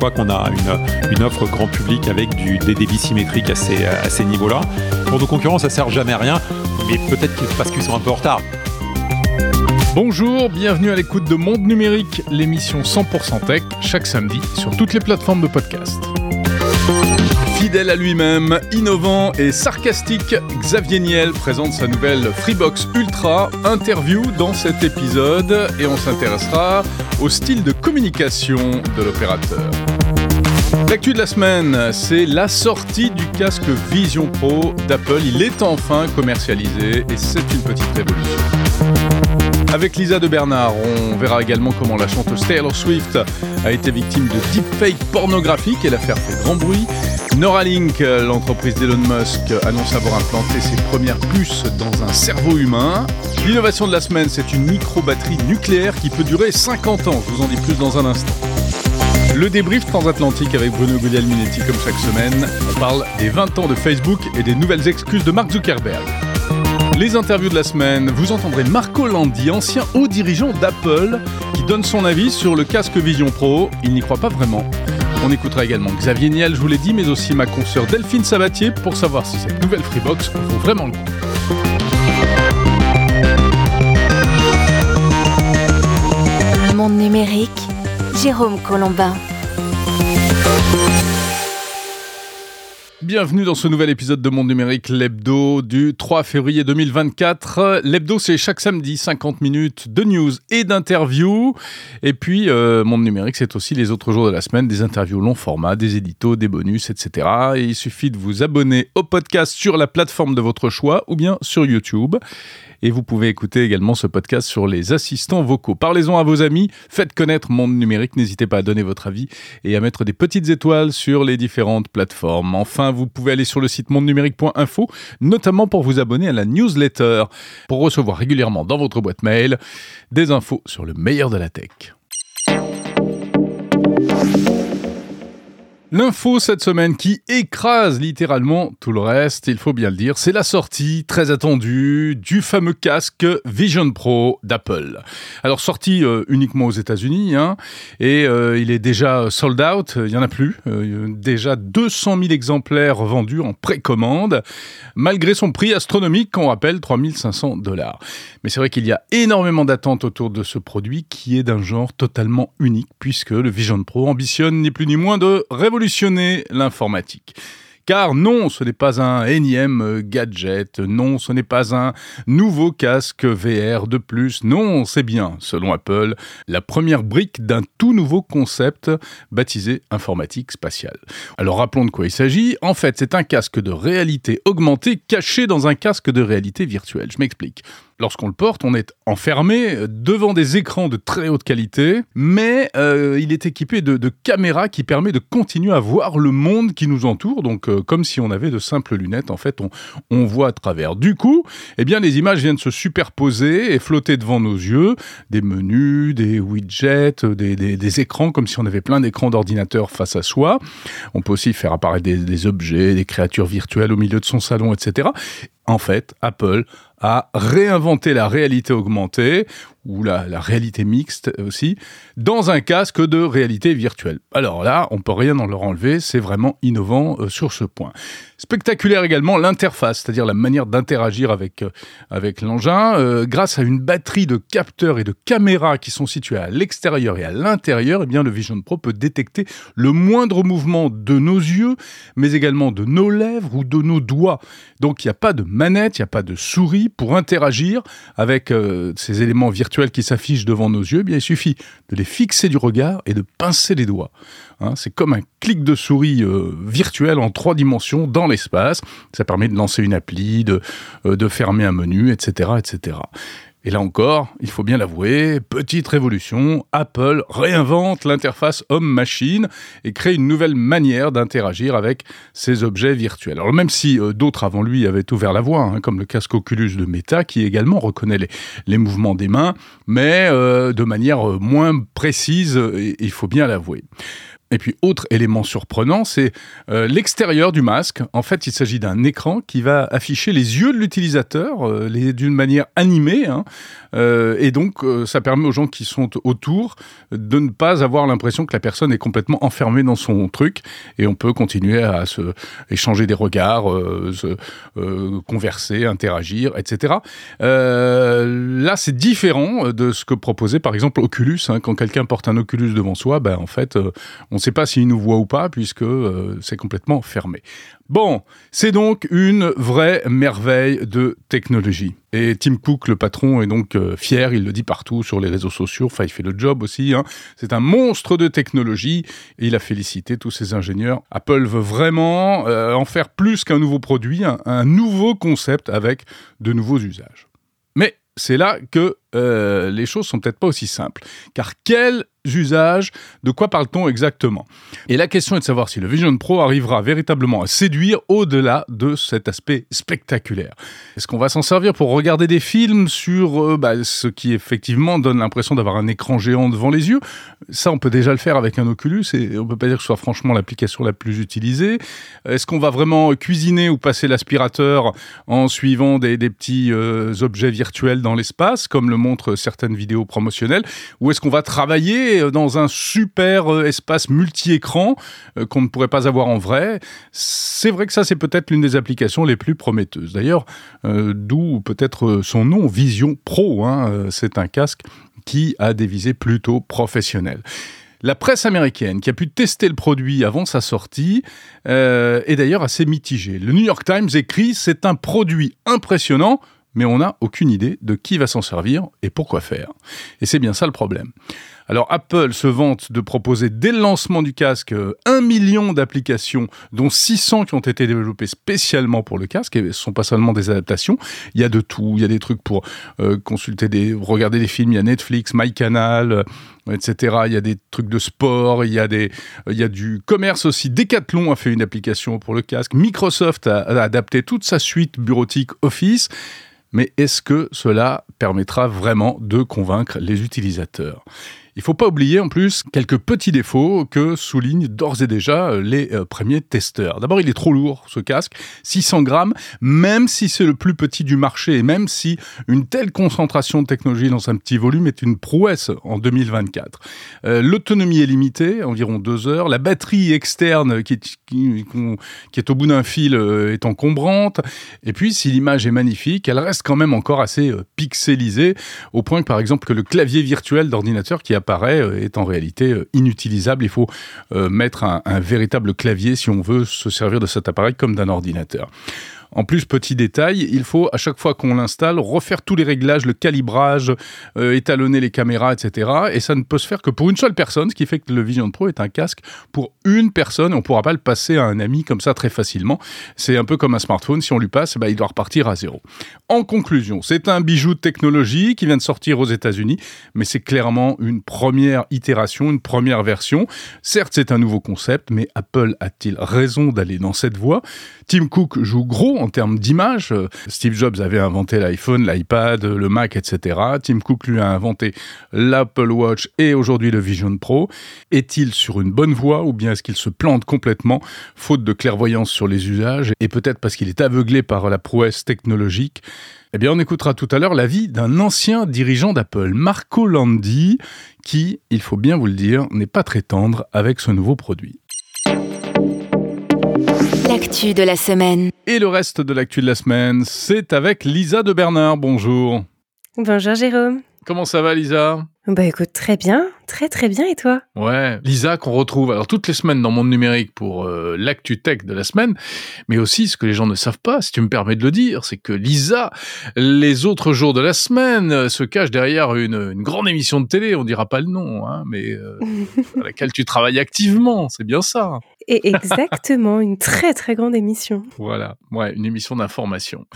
fois qu'on a une, une, offre grand public avec du, des débits symétriques à ces, à ces niveaux-là. Pour nos concurrents, ça sert jamais à rien, mais peut-être parce qu'ils sont un peu en retard. Bonjour, bienvenue à l'écoute de Monde Numérique, l'émission 100% tech, chaque samedi sur toutes les plateformes de podcast. Fidèle à lui-même, innovant et sarcastique, Xavier Niel présente sa nouvelle Freebox Ultra interview dans cet épisode et on s'intéressera au style de communication de l'opérateur. L'actu de la semaine, c'est la sortie du casque Vision Pro d'Apple. Il est enfin commercialisé et c'est une petite révolution. Avec Lisa de Bernard, on verra également comment la chanteuse Taylor Swift a été victime de deepfake pornographique et l'affaire fait grand bruit. Neuralink, l'entreprise d'Elon Musk, annonce avoir implanté ses premières puces dans un cerveau humain. L'innovation de la semaine, c'est une micro-batterie nucléaire qui peut durer 50 ans. Je vous en dis plus dans un instant. Le débrief transatlantique avec Bruno Guglielminetti comme chaque semaine. On parle des 20 ans de Facebook et des nouvelles excuses de Mark Zuckerberg. Les interviews de la semaine, vous entendrez Marco Landi, ancien haut dirigeant d'Apple, qui donne son avis sur le casque Vision Pro. Il n'y croit pas vraiment. On écoutera également Xavier Niel, je vous l'ai dit, mais aussi ma consoeur Delphine Sabatier pour savoir si cette nouvelle Freebox vaut vraiment le coup. Monde numérique, Jérôme Colombin. Bienvenue dans ce nouvel épisode de Monde Numérique, l'hebdo du 3 février 2024. L'hebdo, c'est chaque samedi 50 minutes de news et d'interviews. Et puis, euh, Monde Numérique, c'est aussi les autres jours de la semaine, des interviews long format, des éditos, des bonus, etc. Et il suffit de vous abonner au podcast sur la plateforme de votre choix ou bien sur YouTube. Et vous pouvez écouter également ce podcast sur les assistants vocaux. Parlez-en à vos amis, faites connaître Monde Numérique, n'hésitez pas à donner votre avis et à mettre des petites étoiles sur les différentes plateformes. Enfin, vous pouvez aller sur le site mondenumérique.info, notamment pour vous abonner à la newsletter, pour recevoir régulièrement dans votre boîte mail des infos sur le meilleur de la tech. L'info cette semaine qui écrase littéralement tout le reste, il faut bien le dire, c'est la sortie très attendue du fameux casque Vision Pro d'Apple. Alors sorti euh, uniquement aux États-Unis, hein, et euh, il est déjà sold out, il y en a plus, euh, déjà 200 000 exemplaires vendus en précommande, malgré son prix astronomique qu'on rappelle 3500 dollars. Mais c'est vrai qu'il y a énormément d'attentes autour de ce produit qui est d'un genre totalement unique puisque le Vision Pro ambitionne ni plus ni moins de révolutionner l'informatique. Car non, ce n'est pas un énième gadget, non, ce n'est pas un nouveau casque VR de plus, non, c'est bien, selon Apple, la première brique d'un tout nouveau concept baptisé informatique spatiale. Alors rappelons de quoi il s'agit. En fait, c'est un casque de réalité augmentée caché dans un casque de réalité virtuelle. Je m'explique lorsqu'on le porte, on est enfermé devant des écrans de très haute qualité, mais euh, il est équipé de, caméras qui permet de continuer à voir le monde qui nous entoure, donc euh, comme si on avait de simples lunettes, en fait, on, voit à travers. Du coup, eh bien, les images viennent se superposer et flotter devant nos yeux, des menus, des widgets, des, écrans, comme si on avait plein d'écrans d'ordinateur face à soi. On peut aussi faire apparaître des objets, des créatures virtuelles au milieu de son salon, etc. En fait, Apple a réinventé la réalité augmentée ou la, réalité mixte aussi, dans un casque de réalité virtuelle. Alors là, on peut rien en leur enlever, c'est vraiment innovant euh, sur ce point. Spectaculaire également l'interface, c'est-à-dire la manière d'interagir avec, euh, avec l'engin, euh, grâce à une batterie de capteurs et de caméras qui sont situés à l'extérieur et à l'intérieur, eh bien le Vision Pro peut détecter le moindre mouvement de nos yeux, mais également de nos lèvres ou de nos doigts. Donc il n'y a pas de manette, il n'y a pas de souris pour interagir avec ces éléments virtuels qui s'affichent devant nos yeux, eh bien, il suffit de les fixer du regard et de pincer les doigts. Hein. c'est comme un clic de souris euh, virtuel en trois dimensions dans l'espace. Ça permet de lancer une appli, de, euh, de fermer un menu, etc., etc. Et là encore, il faut bien l'avouer, petite révolution, Apple réinvente l'interface homme-machine et crée une nouvelle manière d'interagir avec ces objets virtuels. Alors même si euh, d'autres avant lui avaient ouvert la voie, hein, comme le casque Oculus de Meta, qui également reconnaît les, mouvements des mains, mais euh, de manière euh, moins précise, il faut bien l'avouer. Et puis, autre élément surprenant, c'est euh, l'extérieur du masque. En fait, il s'agit d'un écran qui va afficher les yeux de l'utilisateur euh, d'une manière animée. Hein. Euh, et donc, ça permet aux gens qui sont autour de ne pas avoir l'impression que la personne est complètement enfermée dans son truc. Et on peut continuer à se échanger des regards, se, converser, interagir, etc. là, c'est différent de ce que proposait par exemple Oculus. Hein. Quand quelqu'un porte un Oculus devant soi, ben, en fait, on ne sait pas s'il nous voit ou pas puisque c'est complètement fermé. Bon, c'est donc une vraie merveille de technologie. Et Tim Cook, le patron, est donc euh, fier, il le dit partout sur les réseaux sociaux, enfin il fait le job aussi, hein. c'est un monstre de technologie, et il a félicité tous ses ingénieurs. Apple veut vraiment euh, en faire plus qu'un nouveau produit, un nouveau concept avec de nouveaux usages. Mais c'est là que euh, les choses sont peut-être pas aussi simples. Car quels usages, de quoi parle-t-on exactement? Et la question est de savoir si le Vision Pro arrivera véritablement à séduire au-delà de cet aspect spectaculaire. Est-ce qu'on va s'en servir pour regarder des films sur euh, bah, ce qui effectivement donne l'impression d'avoir un écran géant devant les yeux? Ça, on peut déjà le faire avec un Oculus et on peut pas dire que ce soit franchement l'application la plus utilisée. Est-ce qu'on va vraiment cuisiner ou passer l'aspirateur en suivant des, petits euh, objets virtuels dans l'espace, comme le montrent certaines vidéos promotionnelles, ou est-ce qu'on va travailler euh, dans un super euh, espace multi-écran euh, qu'on ne pourrait pas avoir en vrai? C'est vrai que ça, c'est peut-être l'une des applications les plus prometteuses. D'ailleurs, d'où peut-être son nom, Vision Pro. Hein, c'est un casque qui a des visées plutôt professionnelles. La presse américaine, qui a pu tester le produit avant sa sortie, est d'ailleurs assez mitigée. Le New York Times écrit C'est un produit impressionnant, mais on n'a aucune idée de qui va s'en servir et pourquoi faire. Et c'est bien ça le problème. Alors Apple se vante de proposer dès le lancement du casque un million d'applications, dont 600 qui ont été développées spécialement pour le casque, et ce ne sont pas seulement des adaptations, il y a de tout, il y a des trucs pour euh, consulter des, regarder des films, il y a Netflix, MyCanal, euh, etc. Il y a des trucs de sport, il y a des, il y a du commerce aussi. Decathlon a fait une application pour le casque. Microsoft a adapté toute sa suite bureautique Office. Mais est-ce que cela permettra vraiment de convaincre les utilisateurs? Il faut pas oublier en plus quelques petits défauts que soulignent d'ores et déjà euh, les euh, premiers testeurs. D'abord, il est trop lourd ce casque, 600 grammes, même si c'est le plus petit du marché et même si une telle concentration de technologie dans un petit volume est une prouesse en 2024. Euh, l'autonomie est limitée, environ deux heures. La batterie externe qui est, qui est au bout d'un fil est encombrante. Et puis, si l'image est magnifique, elle reste quand même encore assez pixelisée, au point que par exemple que le clavier virtuel d'ordinateur qui apparaît euh, est en réalité euh, inutilisable. Il faut euh, mettre un, véritable clavier si on veut se servir de cet appareil comme d'un ordinateur. En plus, petit détail, il faut à chaque fois qu'on l'installe refaire tous les réglages, le calibrage, euh, étalonner les caméras, etc. Et ça ne peut se faire que pour une seule personne, ce qui fait que le Vision Pro est un casque pour une personne. On ne pourra pas le passer à un ami comme ça très facilement. C'est un peu comme un smartphone. Si on lui passe, bah, il doit repartir à zéro. En conclusion, c'est un bijou de technologie qui vient de sortir aux États-Unis, mais c'est clairement une première itération, une première version. Certes, c'est un nouveau concept, mais Apple a-t-il raison d'aller dans cette voie? Tim Cook joue gros en termes d'image. Steve Jobs avait inventé l'iPhone, l'iPad, le Mac, etc. Tim Cook lui a inventé l'Apple Watch et aujourd'hui le Vision Pro. Est-il sur une bonne voie ou bien est-ce qu'il se plante complètement, faute de clairvoyance sur les usages? Et peut-être parce qu'il est aveuglé par la prouesse technologique eh bien, on écoutera tout à l'heure l'avis d'un ancien dirigeant d'Apple, Marco Landi, qui, il faut bien vous le dire, n'est pas très tendre avec ce nouveau produit l'actu de la semaine. Et le reste de l'actu de la semaine, c'est avec Lisa de Bernard. Bonjour. Bonjour Jérôme. Comment ça va Lisa? Bah écoute, très bien, très très bien. Et toi? Ouais, Lisa qu'on retrouve alors toutes les semaines dans Monde Numérique pour euh, l'actu tech de la semaine, mais aussi ce que les gens ne savent pas, si tu me permets de le dire, c'est que Lisa, les autres jours de la semaine, euh, se cache derrière une, grande émission de télé, on dira pas le nom, hein, mais euh, à laquelle tu travailles activement, c'est bien ça. Et exactement, une très très grande émission. Voilà, ouais, une émission d'information.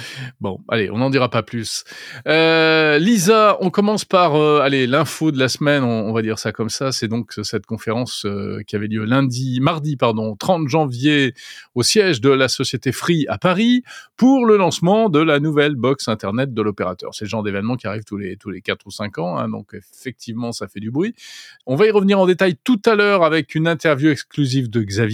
Bon, allez, on n'en dira pas plus. Euh, Lisa, on commence par, euh, allez, l'info de la semaine, on, va dire ça comme ça. C'est donc cette conférence euh, qui avait lieu lundi, mardi, pardon, 30 janvier, au siège de la société Free à Paris, pour le lancement de la nouvelle box internet de l'opérateur. C'est le genre d'événement qui arrive tous les tous les quatre ou cinq ans, hein, donc effectivement, ça fait du bruit. On va y revenir en détail tout à l'heure avec une interview exclusive de Xavier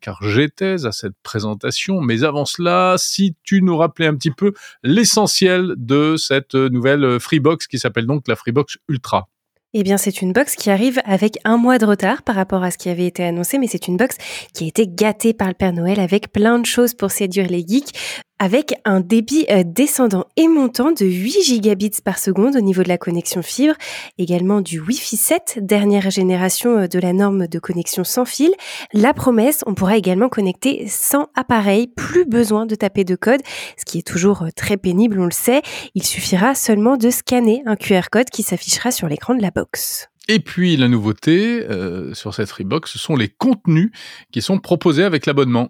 Car j'étais à cette présentation. Mais avant cela, si tu nous rappelais un petit peu l'essentiel de cette nouvelle Freebox qui s'appelle donc la Freebox Ultra. Eh bien, c'est une box qui arrive avec un mois de retard par rapport à ce qui avait été annoncé, mais c'est une box qui a été gâtée par le Père Noël avec plein de choses pour séduire les geeks avec un débit euh, descendant et montant de 8 gigabits par seconde au niveau de la connexion fibre, également du Wi-Fi 7, dernière génération euh, de la norme de connexion sans fil. La promesse, on pourra également connecter sans appareil, plus besoin de taper de code, ce qui est toujours euh, très pénible, on le sait. Il suffira seulement de scanner un QR code qui s'affichera sur l'écran de la box. Et puis la nouveauté sur cette Freebox, ce sont les contenus qui sont proposés avec l'abonnement.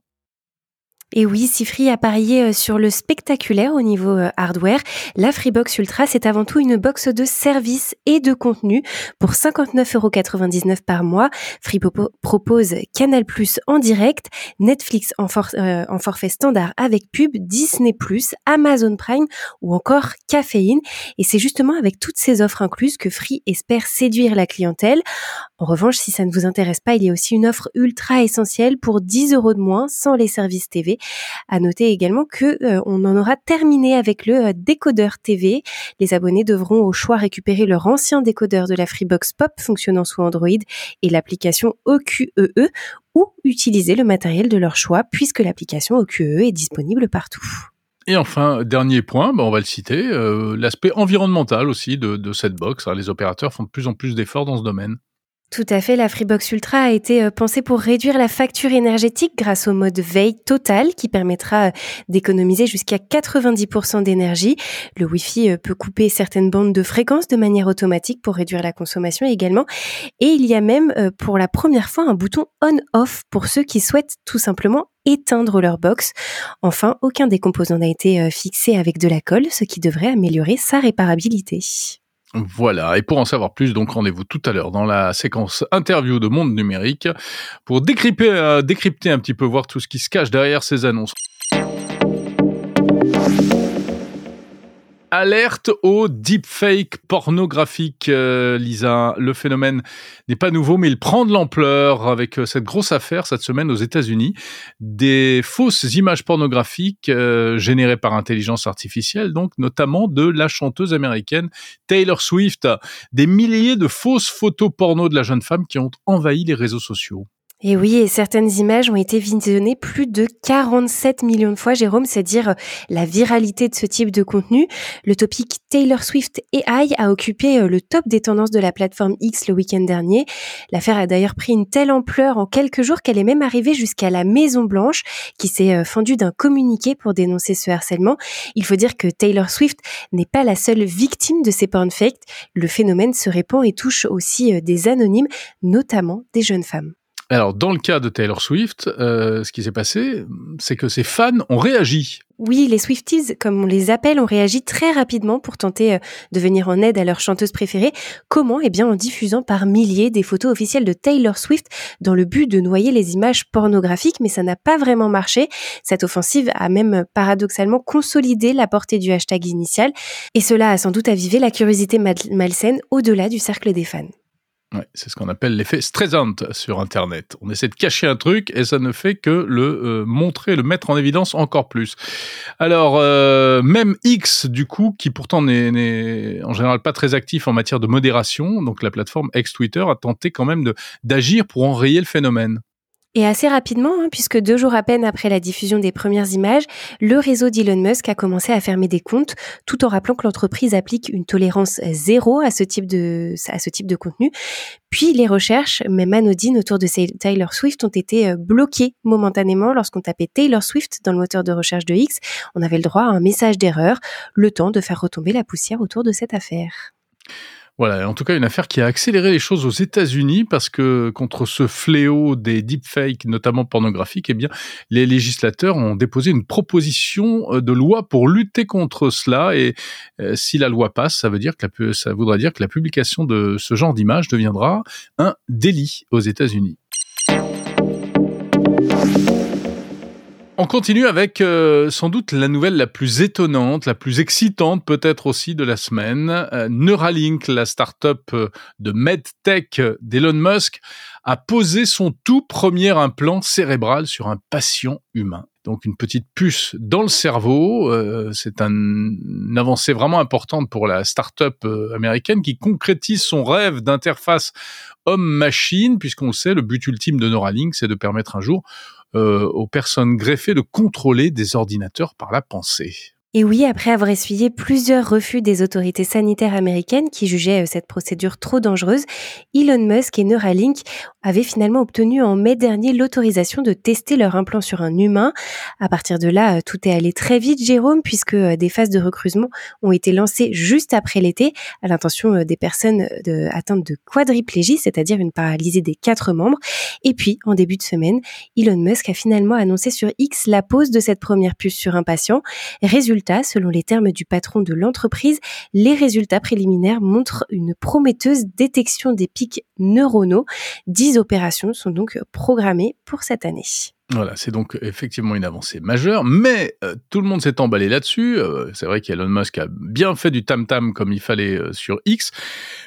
Et oui, si Free a parié euh, sur le spectaculaire au niveau euh, hardware, la Freebox Ultra, c'est avant tout une box de services et de contenu. Pour 59,99€ par mois, Free propose Canal Plus en direct, Netflix en, euh, en forfait standard avec pub, Disney Plus, Amazon Prime ou encore Caféine. Et c'est justement avec toutes ces offres incluses que Free espère séduire la clientèle. En revanche, si ça ne vous intéresse pas, il y a aussi une offre ultra essentielle pour 10 euros de moins sans les services TV. À noter également que euh, on en aura terminé avec le euh, décodeur TV. Les abonnés devront au choix récupérer leur ancien décodeur de la Freebox Pop fonctionnant sous Android et l'application OQEE e ou utiliser le matériel de leur choix puisque l'application OQEE e est disponible partout. Et enfin, dernier point, bah, on va le citer, euh, l'aspect environnemental aussi de, cette box. Les opérateurs font de plus en plus d'efforts dans ce domaine. Tout à fait, la Freebox Ultra a été euh, pensée pour réduire la facture énergétique grâce au mode veille total qui permettra euh, d'économiser jusqu'à 90% d'énergie. Le Wi-Fi euh, peut couper certaines bandes de fréquences de manière automatique pour réduire la consommation également. Et il y a même pour la première fois un bouton on-off pour ceux qui souhaitent tout simplement éteindre leur box. Enfin, aucun des composants n'a été fixé avec de la colle, ce qui devrait améliorer sa réparabilité. Voilà, et pour en savoir plus, donc rendez-vous tout à l'heure dans la séquence interview de Monde Numérique pour décrypter, euh, décrypter un petit peu, voir tout ce qui se cache derrière ces annonces. Alerte au deepfake pornographique, euh, Lisa. Le phénomène n'est pas nouveau, mais il prend de l'ampleur avec euh, cette grosse affaire cette semaine aux États-Unis. Des fausses images pornographiques euh, générées par intelligence artificielle, donc notamment de la chanteuse américaine Taylor Swift. Des milliers de fausses photos porno de la jeune femme qui ont envahi les réseaux sociaux. Et oui, et certaines images ont été visionnées plus de 47 millions de fois, Jérôme, c'est dire euh, la viralité de ce type de contenu. Le topic Taylor Swift AI a occupé euh, le top des tendances de la plateforme X le week-end dernier. L'affaire a d'ailleurs pris une telle ampleur en quelques jours qu'elle est même arrivée jusqu'à la Maison Blanche, qui s'est euh, fendue d'un communiqué pour dénoncer ce harcèlement. Il faut dire que Taylor Swift n'est pas la seule victime de ces porn fakes. Le phénomène se répand et touche aussi des anonymes, notamment des jeunes femmes. Alors, dans le cas de Taylor Swift, euh, ce qui s'est passé, c'est que ses fans ont réagi. Oui, les Swifties, comme on les appelle, ont réagi très rapidement pour tenter euh, de venir en aide à leur chanteuse préférée. Comment? Eh bien, en diffusant par milliers des photos officielles de Taylor Swift dans le but de noyer les images pornographiques, mais ça n'a pas vraiment marché. Cette offensive a même paradoxalement consolidé la portée du hashtag initial, et cela a sans doute avivé la curiosité malsaine au-delà du cercle des fans. Ouais, c'est ce qu'on appelle l'effet Streisand sur Internet. On essaie de cacher un truc et ça ne fait que le euh, montrer, le mettre en évidence encore plus. Alors, euh, même X, du coup, qui pourtant n'est en général pas très actif en matière de modération, donc la plateforme ex-Twitter a tenté quand même d'agir pour enrayer le phénomène. Et assez rapidement, hein, puisque deux jours à peine après la diffusion des premières images, le réseau d'Elon Musk a commencé à fermer des comptes, tout en rappelant que l'entreprise applique une tolérance zéro à ce type de, à ce type de contenu. Puis les recherches, même anodines, autour de Taylor Swift ont été euh, bloquées momentanément lorsqu'on tapait Taylor Swift dans le moteur de recherche de X. On avait le droit à un message d'erreur, le temps de faire retomber la poussière autour de cette affaire. Voilà, en tout cas une affaire qui a accéléré les choses aux États-Unis parce que contre ce fléau des deepfakes, notamment pornographiques, eh bien les législateurs ont déposé une proposition euh, de loi pour lutter contre cela. Et euh, si la loi passe, ça veut dire que ça voudra dire que la publication de ce genre d'image deviendra un délit aux États-Unis. On continue avec euh, sans doute la nouvelle la plus étonnante, la plus excitante peut-être aussi de la semaine. Euh, Neuralink, la start-up euh, de MedTech d'Elon Musk, a posé son tout premier implant cérébral sur un patient humain. Donc une petite puce dans le cerveau, c'est un, une avancée vraiment importante pour la start-up américaine qui concrétise son rêve d'interface homme-machine, puisqu'on le sait, le but ultime de Neuralink, c'est de permettre un jour euh, aux personnes greffées de contrôler des ordinateurs par la pensée. Et oui, après avoir essuyé plusieurs refus des autorités sanitaires américaines qui jugeaient euh, cette procédure trop dangereuse, Elon Musk et Neuralink avaient finalement obtenu en mai dernier l'autorisation de tester leur implant sur un humain. À partir de là, euh, tout est allé très vite, Jérôme, puisque euh, des phases de recrutement ont été lancées juste après l'été à l'intention des personnes atteintes de quadriplégie, c'est-à-dire une paralysie des quatre membres. Et puis, en début de semaine, Elon Musk a finalement annoncé sur X la pose de cette première puce sur un patient. Résultat selon les termes du patron de l'entreprise, les résultats préliminaires montrent une prometteuse détection des pics neuronaux. Dix opérations sont donc programmées pour cette année. Voilà, c'est donc effectivement une avancée majeure, mais euh, tout le monde s'est emballé là-dessus. Euh, c'est vrai qu'Elon Musk a bien fait du tam-tam comme il fallait euh, sur X.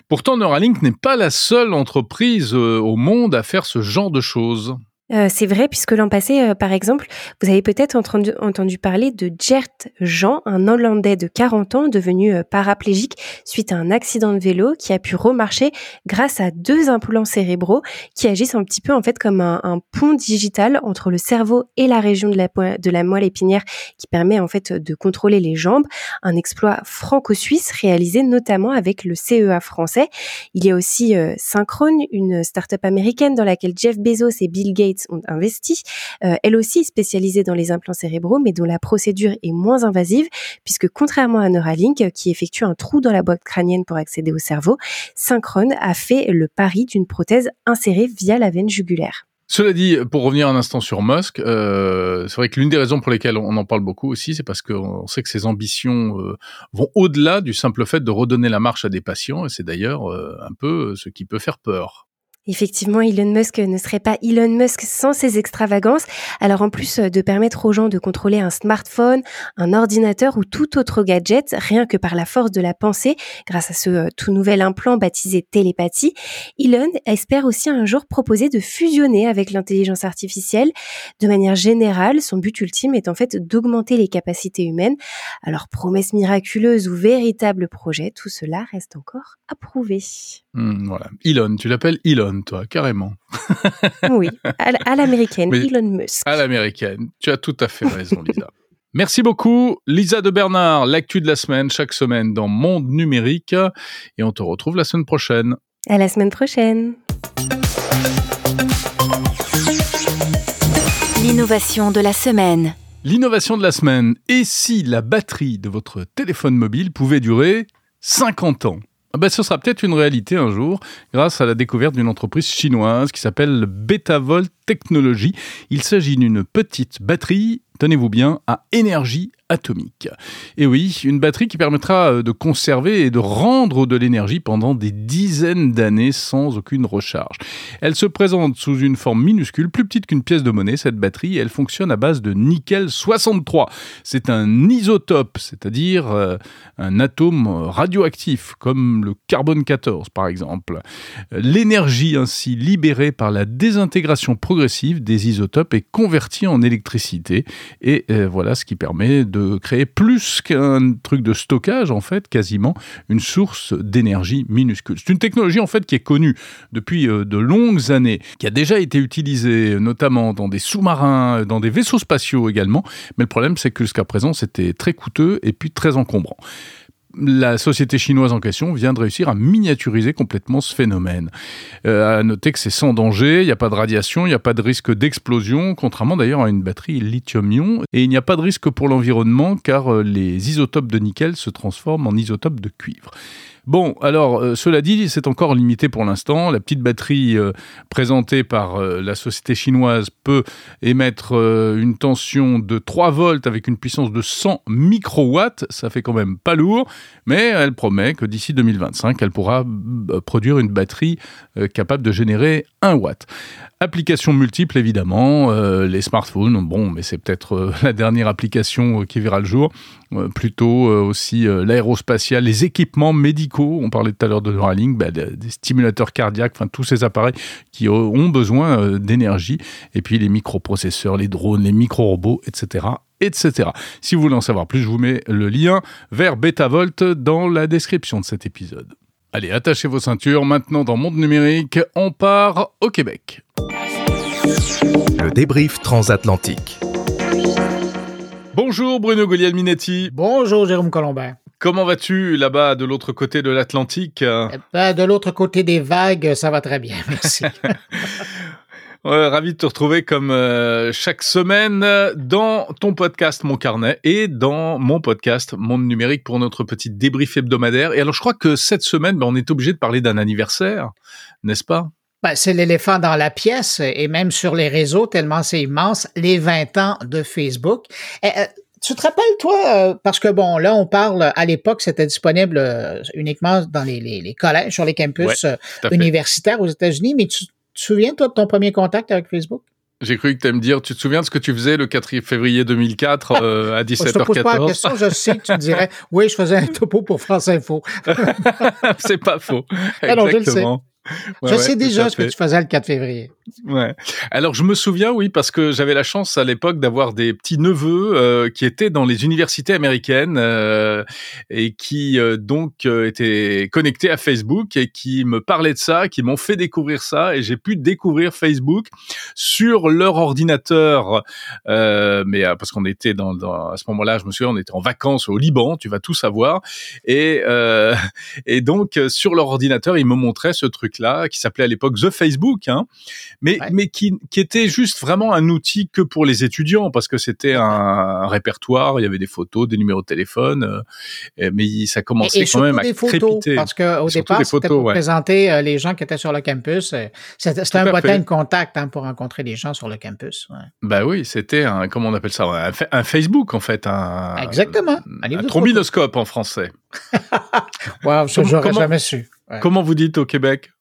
Pourtant, Neuralink n'est pas la seule entreprise au monde à faire ce genre de choses. Euh, c'est vrai, puisque l'an passé, euh, par exemple, vous avez peut-être entendu, parler de Gert Jean, un Hollandais de 40 ans devenu euh, paraplégique suite à un accident de vélo qui a pu remarcher grâce à deux implants cérébraux qui agissent un petit peu en fait comme un, un pont digital entre le cerveau et la région de la, de la moelle épinière qui permet en fait de contrôler les jambes. Un exploit franco-suisse réalisé notamment avec le CEA français. Il y a aussi Synchrone, une start-up américaine dans laquelle Jeff Bezos et Bill Gates ont investi, euh, elle aussi spécialisée dans les implants cérébraux, mais dont la procédure est moins invasive, puisque contrairement à Neuralink, qui effectue un trou dans la boîte crânienne pour accéder au cerveau, Synchrone a fait le pari d'une prothèse insérée via la veine jugulaire. Cela dit, pour revenir un instant sur Musk, euh, c'est vrai que l'une des raisons pour lesquelles on en parle beaucoup aussi, c'est parce qu'on sait que ses ambitions euh, vont au-delà du simple fait de redonner la marche à des patients, et c'est d'ailleurs un peu ce qui peut faire peur. Effectivement, Elon Musk ne serait pas Elon Musk sans ses extravagances. Alors en plus de permettre aux gens de contrôler un smartphone, un ordinateur ou tout autre gadget, rien que par la force de la pensée, grâce à ce euh, tout nouvel implant baptisé télépathie, Elon espère aussi un jour proposer de fusionner avec l'intelligence artificielle. De manière générale, son but ultime est en fait d'augmenter les capacités humaines. Alors promesse miraculeuse ou véritable projet, tout cela reste encore à prouver. Hmm, voilà. Elon, tu l'appelles Elon, toi, carrément. oui, à l'américaine, Elon Musk. À l'américaine. Tu as tout à fait raison, Lisa. Merci beaucoup, Lisa de Bernard, l'actu de la semaine, chaque semaine dans Monde Numérique. Et on te retrouve la semaine prochaine. À la semaine prochaine. L'innovation de la semaine. L'innovation de la semaine. Et si la batterie de votre téléphone mobile pouvait durer 50 ans? Ben, ce sera peut-être une réalité un jour grâce à la découverte d'une entreprise chinoise qui s'appelle Betavolt Technology. Il s'agit d'une petite batterie tenez-vous bien, à énergie atomique. Et oui, une batterie qui permettra euh, de conserver et de rendre de l'énergie pendant des dizaines d'années sans aucune recharge. Elle se présente sous une forme minuscule, plus petite qu'une pièce de monnaie, cette batterie, elle fonctionne à base de nickel 63. C'est un isotope, c'est-à-dire euh, un atome radioactif, comme le carbone 14 par exemple. L'énergie ainsi libérée par la désintégration progressive des isotopes est convertie en électricité et euh, voilà ce qui permet de créer plus qu'un truc de stockage, en fait, quasiment une source d'énergie minuscule. C'est une technologie, en fait, qui est connue depuis euh, de longues années, qui a déjà été utilisée notamment dans des sous-marins, dans des vaisseaux spatiaux également. Mais le problème, c'est que jusqu'à présent, c'était très coûteux et puis très encombrant. La société chinoise en question vient de réussir à miniaturiser complètement ce phénomène. Euh, à noter que c'est sans danger, il n'y a pas de radiation, il n'y a pas de risque d'explosion, contrairement d'ailleurs à une batterie lithium-ion, et il n'y a pas de risque pour l'environnement car euh, les isotopes de nickel se transforment en isotopes de cuivre. Bon, alors, euh, cela dit, c'est encore limité pour l'instant. La petite batterie euh, présentée par euh, la société chinoise peut émettre une tension de 3 volts avec une puissance de 100 microwatts. Ça fait quand même pas lourd, mais elle promet que d'ici 2025, elle pourra produire une batterie capable de générer 1 watt. Applications multiples, évidemment. les smartphones, bon, mais c'est peut-être la dernière application qui verra le jour. plutôt aussi l'aérospatial, les équipements médicaux on parlait tout à l'heure de Neuralink, bah, des stimulateurs cardiaques, enfin tous ces appareils qui ont besoin euh, d'énergie, et puis les microprocesseurs, les drones, les micro-robots, etc etc. Si vous voulez en savoir plus, je vous mets le lien vers BetaVolt dans la description de cet épisode. Allez, attachez vos ceintures. Maintenant, dans Monde Numérique, on part au Québec. Le débrief transatlantique. Bonjour Bruno Guglielminetti. Bonjour Jérôme Colombin. Comment vas-tu là-bas de l'autre côté de l'Atlantique? Eh ben, De l'autre côté des vagues, ça va très bien, merci. ravi de te retrouver comme euh, chaque semaine dans ton podcast Mon Carnet et dans mon podcast Monde Numérique pour notre petit débrief hebdomadaire. Et alors je crois que cette semaine, ben, on est obligé de parler d'un anniversaire, n'est-ce pas? Ben, c'est l'éléphant dans la pièce et même sur les réseaux, tellement c'est immense, les 20 ans de Facebook. Et, eh, euh, tu te rappelles, toi, euh, parce que bon, là, on parle, à l'époque, c'était disponible euh, uniquement dans les, les, collèges, sur les campus euh, universitaires aux États-Unis, mais tu, te souviens, toi, de ton premier contact avec Facebook? J'ai cru que tu allais me dire, tu te souviens de ce que tu faisais le 4 février 2004 à 17h14 Je te pose pas la question, je sais que tu me dirais, oui, je faisais un topo pour France Info. C'est pas faux. Alors, je le sais je sais déjà ce que tu faisais le 4 février. Ouais. Alors je me souviens, oui, parce que j'avais la chance à l'époque d'avoir des petits neveux euh, qui étaient dans les universités américaines euh, et qui euh, donc étaient connectés à Facebook et qui me parlaient de ça, qui m'ont fait découvrir ça et j'ai pu découvrir Facebook sur leur ordinateur. mais parce qu'on était dans, dans, à ce moment-là, je me souviens, on était en vacances au Liban, tu vas tout savoir, et et donc sur leur ordinateur, ils me montraient ce truc là qui s'appelait à l'époque The Facebook, hein, mais, mais qui, qui était juste vraiment un outil que pour les étudiants, parce que c'était un, répertoire, il y avait des photos, des numéros de téléphone, euh, mais ça commençait quand même à des photos, Parce qu'au départ, c'était pour présenter euh, les gens qui étaient sur le campus. Euh, c'était un bottin de contact hein, pour rencontrer les gens sur le campus. Bah oui, c'était un, comment on appelle ça, un, Facebook en fait. Un, Exactement. Un, un trombinoscope en français. wow, ça, j'aurais jamais su. Comment vous dites au Québec?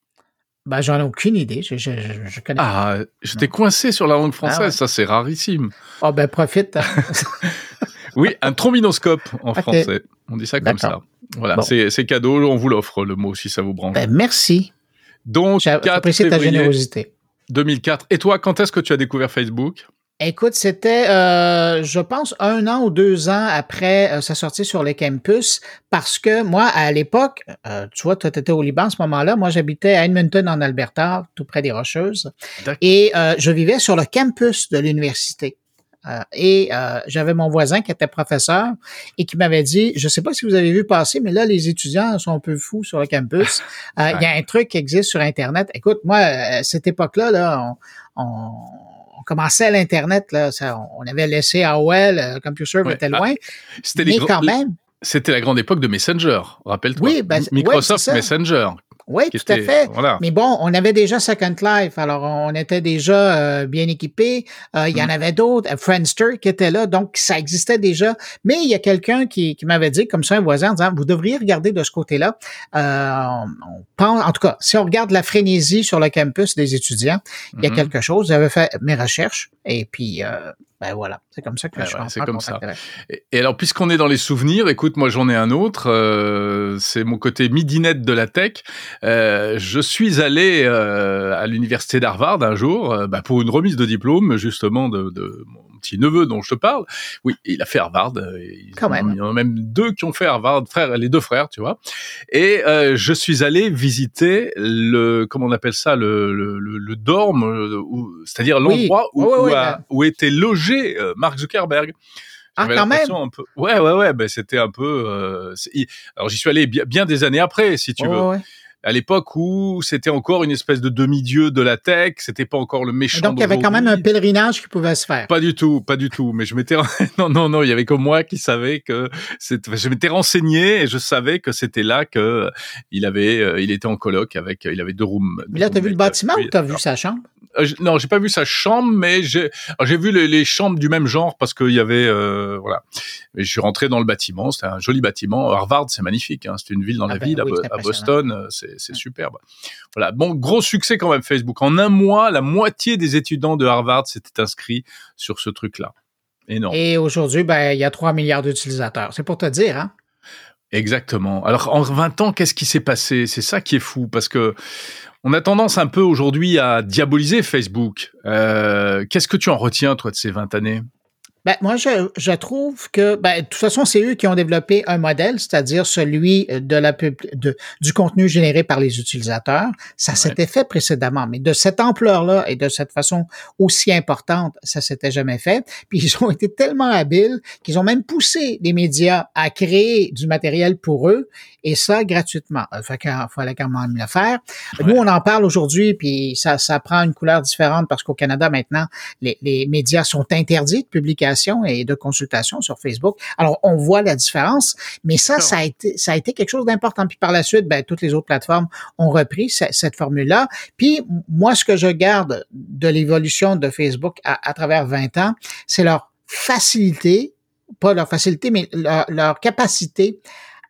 Bah, j'en ai aucune idée. Je, je, je connais. Ah, j'étais coincé sur la langue ah française. Ça, c'est rarissime. Oh, ben, profite. oui, un trombinoscope en français. On dit ça comme ça. Voilà, c'est cadeau. On vous l'offre, le mot, si ça vous branche. Ben, merci. Donc, j'apprécie ta générosité. 2004. Et toi, quand est-ce que tu as découvert Facebook? Écoute, c'était, euh, je pense, un an ou deux ans après euh, sa sortie sur les campus, parce que moi, à l'époque, euh, tu vois, tu étais au Liban à ce moment-là, moi j'habitais à Edmonton, en Alberta, tout près des Rocheuses, et je vivais sur le campus de l'université. et j'avais mon voisin qui était professeur et qui m'avait dit, je sais pas si vous avez vu passer, mais là, les étudiants sont un peu fous sur le campus. Il y a un truc qui existe sur Internet. Écoute, moi, à cette époque-là, là, on commençait à l'Internet, là, ça, on avait laissé AOL, euh, CompuServe était loin. mais quand même. C'était la grande époque de Messenger, rappelle-toi. Oui, ben, Microsoft Messenger, oui, tout à fait. Mais bon, on avait déjà Second Life, alors on était déjà euh, bien équipés. Euh, il y en mm. avait d'autres, euh, Friendster qui était là, donc ça existait déjà. Mais il y a quelqu'un qui, qui m'avait dit, comme ça, un voisin, en disant, vous devriez regarder de ce côté-là. on pense, en tout cas, si on regarde la frénésie sur le campus des étudiants, il y a mm-hmm. quelque chose. J'avais fait mes recherches et puis ben voilà, c'est comme ça que je C'est comme ça. Et, alors, puisqu'on est dans les souvenirs, écoute, moi j'en ai un autre. Euh, c'est mon côté midinette de la tech. Euh, je suis allé euh, à l'université d'Harvard un jour bah, pour une remise de diplôme justement de, de petit neveu dont je te parle, oui, il a fait Harvard. Euh, Quand même. Il y en a même deux qui ont fait Harvard, frères, les deux frères, tu vois. Et euh, je suis allé visiter le, comment on appelle ça, le, le, le, dorme, c'est-à-dire l'endroit où, où, était logé euh, Mark Zuckerberg. Ah, quand même. un peu. Ouais, ouais, ouais. Ben, c'était un peu. euh, Alors, j'y suis allé bien, bien des années après, si tu veux. ouais. À l'époque où c'était encore une espèce de demi-dieu de la tech, c'était pas encore le méchant. donc, il y avait quand même un pèlerinage qui pouvait se faire. Pas du tout, pas du tout. Mais je m'étais non non non, il y avait que moi qui savais que c'était. Je m'étais renseigné et je savais que c'était là que il avait, euh, il était en coloc avec, il avait deux rooms. Mais là, t'as vu le bâtiment ou t'as vu sa chambre? euh, Non, j'ai pas vu sa chambre, mais j'ai vu les, les chambres du même genre parce qu'il y avait euh, voilà. Et je suis rentré dans le bâtiment. C'était un joli bâtiment. Harvard, c'est magnifique. Hein, c'est une ville dans Ah la ben ville à oui. Boston. euh, C'est c'est superbe. Voilà. Bon, gros succès quand même Facebook. En un mois, la moitié des étudiants de Harvard s'étaient inscrits sur ce truc-là. Énorme. Et aujourd'hui, ben, il y a 3 milliards d'utilisateurs. C'est pour te dire, hein? Exactement. Alors en 20 ans, qu'est-ce qui s'est passé? C'est ça qui est fou parce que on a tendance un peu aujourd'hui à diaboliser Facebook. Euh, qu'est-ce que tu en retiens toi de ces 20 années? Ben, moi, je, je trouve que, ben, de toute façon, c'est eux qui ont développé un modèle, c'est-à-dire celui de la pub- de, du contenu généré par les utilisateurs. Ça Ouais. s'était fait précédemment, mais de cette ampleur-là et de cette façon aussi importante, ça s'était jamais fait. Puis ils ont été tellement habiles qu'ils ont même poussé les médias à créer du matériel pour eux et ça gratuitement. Euh, Fait qu'il fallait quand même le faire. Nous, on en parle aujourd'hui, puis ça, ça prend une couleur différente parce qu'au Canada, maintenant, les, les médias sont interdits de publication et de consultation sur Facebook. Alors, on voit la différence, mais ça, ça a été, ça a été quelque chose d'important. Puis par la suite, ben, toutes les autres plateformes ont repris ce- cette formule-là. Puis moi, ce que je garde de l'évolution de Facebook à, à travers 20 ans, c'est leur facilité, pas leur facilité, mais leur, leur capacité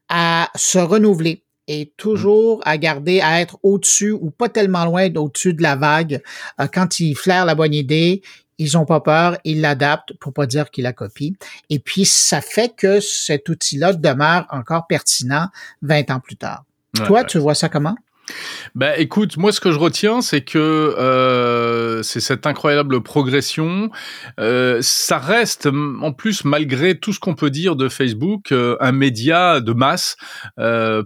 à se renouveler et toujours à garder, à être au-dessus ou pas tellement loin d'au-dessus de la vague. Euh, quand ils flairent la bonne idée, ils ont pas peur, ils l'adaptent pour pas dire qu'ils la copient. Et puis, ça fait que cet outil-là demeure encore pertinent 20 ans plus tard. Ouais, Toi, ouais. tu vois ça comment? Ben écoute, moi ce que je retiens, c'est que euh, c'est cette incroyable progression. Euh, ça reste, en plus, malgré tout ce qu'on peut dire de Facebook, euh, un média de masse.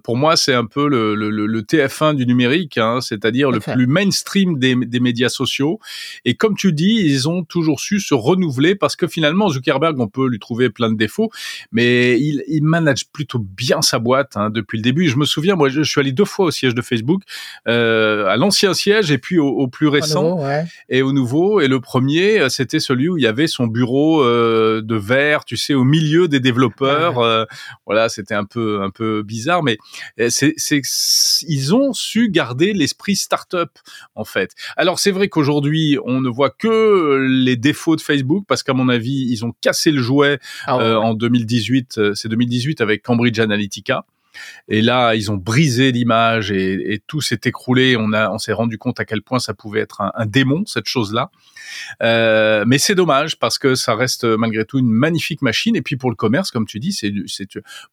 Pour moi, c'est un peu le, le, le- le TF1 du numérique, hein, c'est-à-dire le plus mainstream des, des médias sociaux. Et comme tu dis, ils ont toujours su se renouveler parce que finalement, Zuckerberg, on peut lui trouver plein de défauts, mais il, il manage plutôt bien sa boîte hein, depuis le début. Je me souviens, moi, je, je suis allé deux fois au siège de Facebook, euh, à l'ancien siège et puis au, au plus Au récent nouveau, ouais. et au nouveau. Et le premier, euh, c'était celui où il y avait son bureau euh, de verre, tu sais, au milieu des développeurs. Voilà, c'était un peu un peu bizarre, mais c'est ils ont su garder l'esprit start-up en fait. Alors c'est vrai qu'aujourd'hui, on ne voit que les défauts de Facebook parce qu'à mon avis, ils ont cassé le jouet Ah ouais. en 2018. euh, C'est 2018 avec Cambridge Analytica. Et là, ils ont brisé l'image et, et tout s'est écroulé. On a, on s'est rendu compte à quel point ça pouvait être un, un démon cette chose-là. Euh, mais c'est dommage parce que ça reste malgré tout une magnifique machine. Et puis pour le commerce, comme tu dis, c'est,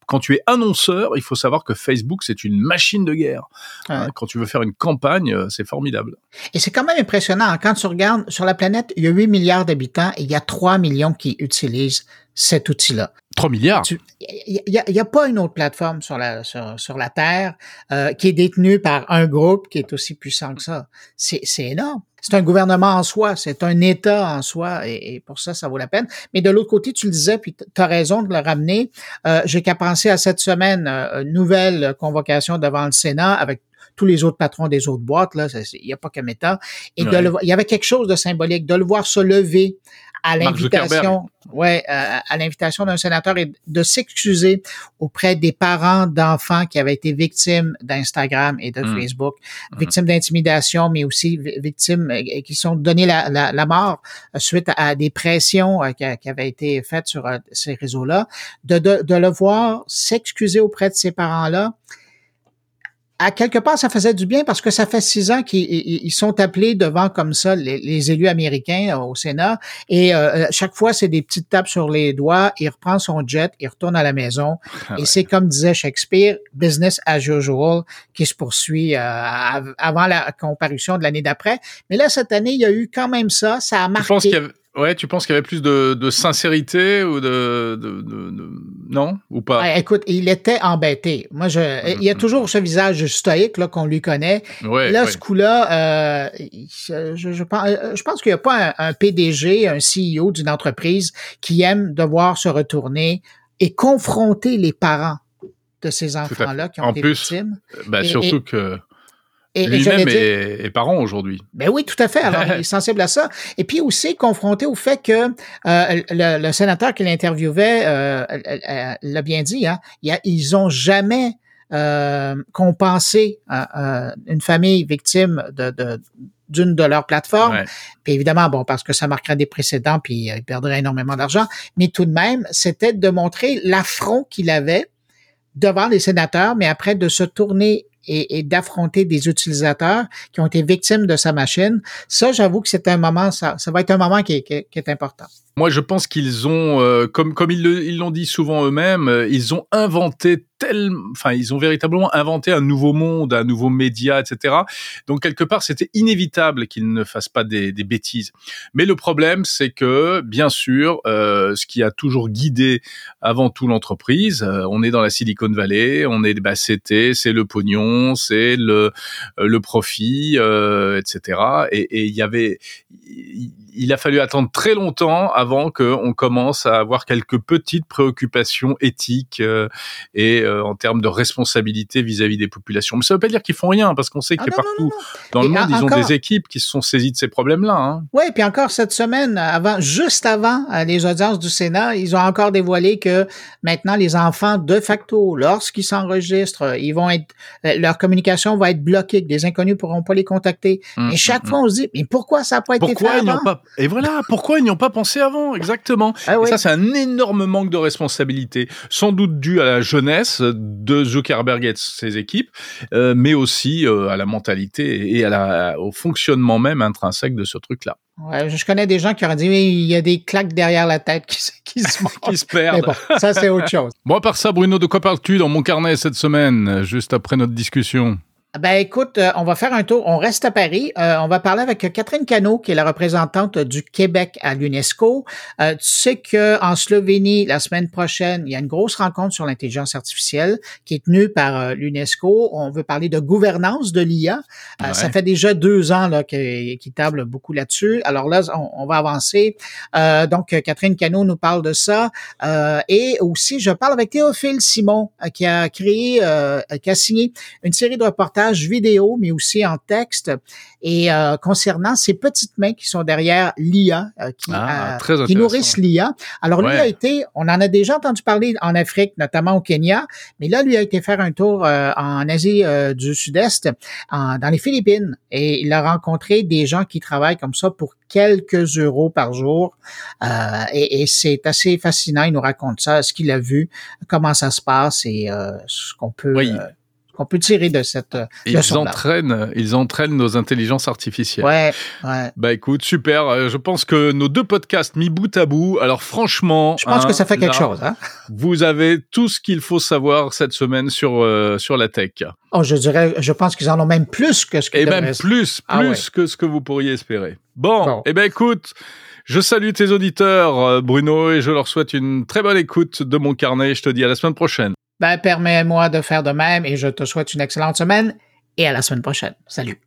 quand tu es annonceur, il faut savoir que Facebook c'est une machine de guerre. Hein, quand tu veux faire une campagne, euh, c'est formidable. Et c'est quand même impressionnant. hein. Quand tu regardes sur la planète, il y a 8 milliards d'habitants et il y a 3 millions qui utilisent cet outil-là. 3 milliards. Il n'y a, pas une autre plateforme sur la, sur, sur la Terre euh, qui est détenue par un groupe qui est aussi puissant que ça. C'est énorme. C'est un gouvernement en soi, c'est un État en soi, et, pour ça, ça vaut la peine. Mais de l'autre côté, tu le disais, puis tu as raison de le ramener. Euh, J'ai qu'à penser à cette semaine, euh, nouvelle convocation devant le Sénat avec tous les autres patrons des autres boîtes, là, il n'y a pas que Meta. Et Ouais. il y avait quelque chose de symbolique, de le voir se lever à l'invitation, ouais, euh, à l'invitation d'un sénateur et de s'excuser auprès des parents d'enfants qui avaient été victimes d'Instagram et de Mm. Facebook, Mhm. victimes d'intimidation, mais aussi vi- victimes euh, qui sont données la, la, la mort euh, suite à, à des pressions euh, qui, qui avaient été faites sur euh, ces réseaux-là, de, de, de le voir s'excuser auprès de ces parents-là. À quelque part, ça faisait du bien parce que ça fait six ans qu'ils ils- ils sont appelés devant comme ça les, les élus américains euh, au Sénat et euh, chaque fois c'est des petites tapes sur les doigts. Il reprend son jet, il retourne à la maison Ah et c'est comme disait Shakespeare, business as usual qui se poursuit euh, av- avant la comparution de l'année d'après. Mais là cette année, il y a eu quand même ça, ça a Je marqué. pense qu'il Ouais, tu penses qu'il y avait plus de, sincérité ou de, non? Ou pas? Écoute, il était embêté. Moi, je, il y a toujours ce visage stoïque là qu'on lui connaît. là, ce coup-là, euh, je, je, pense, je pense qu'il n'y a pas un, PDG, un CEO d'une entreprise qui aime devoir se retourner et confronter les parents de ces enfants-là qui ont été victimes. Ben, surtout que lui-même est, parent aujourd'hui. Ben oui, tout à fait. Alors, il est sensible à ça. Et puis aussi confronté au fait que euh, le, sénateur qui l'interviewait euh, l'a bien dit, hein, ils ont jamais euh, compensé une famille victime de, d'une de leurs plateformes. Puis évidemment, bon, parce que ça marquerait des précédents, puis il perdrait énormément d'argent. Mais tout de même, c'était de montrer l'affront qu'il avait devant les sénateurs, mais après de se tourner et, d'affronter des utilisateurs qui ont été victimes de sa machine. Ça, j'avoue que c'est un moment, ça, va être un moment qui est important. Moi, je pense qu'ils ont, euh, comme comme ils l'ont dit souvent eux-mêmes, euh, ils ont inventé tel, enfin, ils ont véritablement inventé un nouveau monde, un nouveau média, etc. Donc quelque part, c'était inévitable qu'ils ne fassent pas des, des, bêtises. Mais le problème, c'est que, bien sûr, euh, ce qui a toujours guidé avant tout l'entreprise, on est dans la Silicon Valley, on est, bah, c'était, c'est le pognon, c'est le le profit, etc. Et il y avait, il a fallu attendre très longtemps qu'on commence à avoir quelques petites préoccupations éthiques euh, et euh, en termes de responsabilité vis-à-vis des populations. Mais ça ne veut pas dire qu'ils font rien, parce qu'on sait ah que partout dans le monde, ils ont des équipes qui se sont saisies de ces problèmes-là. Hein. Oui, puis encore cette semaine, avant, juste avant euh, les audiences du Sénat, ils ont encore dévoilé que maintenant, les enfants, de facto, lorsqu'ils s'enregistrent, ils vont être, leur communication va être bloquée, que des inconnus pourront pas les contacter. Hum, et chaque hum, fois, hum. on se dit, mais pourquoi ça n'a pas été fait avant? Et voilà, pourquoi ils n'y ont pas pensé avant? Exactement. Ah et ça, c'est un énorme manque de responsabilité, sans doute dû à la jeunesse de Zuckerberg et de ses équipes, euh, mais aussi euh, à la mentalité et à la, au fonctionnement même intrinsèque de ce truc-là. Ouais, je connais des gens qui auraient dit mais il y a des claques derrière la tête qui, qui se, qui se perdent. bon, ça c'est autre chose. Bon, à part ça, Bruno, de quoi parles-tu dans mon carnet cette semaine, juste après notre discussion? Ben écoute, euh, on va faire un tour. On reste à Paris. Euh, on va parler avec Catherine Cano, qui est la représentante du Québec à l'UNESCO. Euh, tu sais que en Slovénie, la semaine prochaine, il y a une grosse rencontre sur l'intelligence artificielle qui est tenue par l'UNESCO. On veut parler de gouvernance de l'IA. Ça fait déjà deux ans là qui table beaucoup là-dessus. Alors là, on, va avancer. donc Catherine Cano nous parle de ça. et aussi, je parle avec Théophile Simon, qui a créé, qui a signé une série de reportages vidéo, mais aussi en texte. Et euh, concernant ces petites mains qui sont derrière l'IA, euh, qui, ah, euh, qui nourrissent l'IA. Alors lui a été, on en a déjà entendu parler en Afrique, notamment au Kenya, mais là lui a été faire un tour en Asie du Sud-Est, dans les Philippines, et il a rencontré des gens qui travaillent comme ça pour quelques euros par jour. et, et c'est assez fascinant. Il nous raconte ça, ce qu'il a vu, comment ça se passe et ce qu'on peut qu'on peut tirer de cette ils entraînent ils entraînent nos intelligences artificielles. Ouais, ouais. Bah écoute, super, euh, je pense que nos deux podcasts mis bout à bout, alors franchement, je pense que ça fait quelque chose hein. Vous avez tout ce qu'il faut savoir cette semaine sur euh, sur la tech. Oh, je dirais je pense qu'ils en ont même plus que ce que Et même plus ah plus que ce que vous pourriez espérer. Bon, et eh ben écoute, je salue tes auditeurs, euh, Bruno, et je leur souhaite une très bonne écoute de mon carnet. Je te dis à la semaine prochaine. Ben, permets-moi de faire de même et je te souhaite une excellente semaine et à la semaine prochaine. Salut.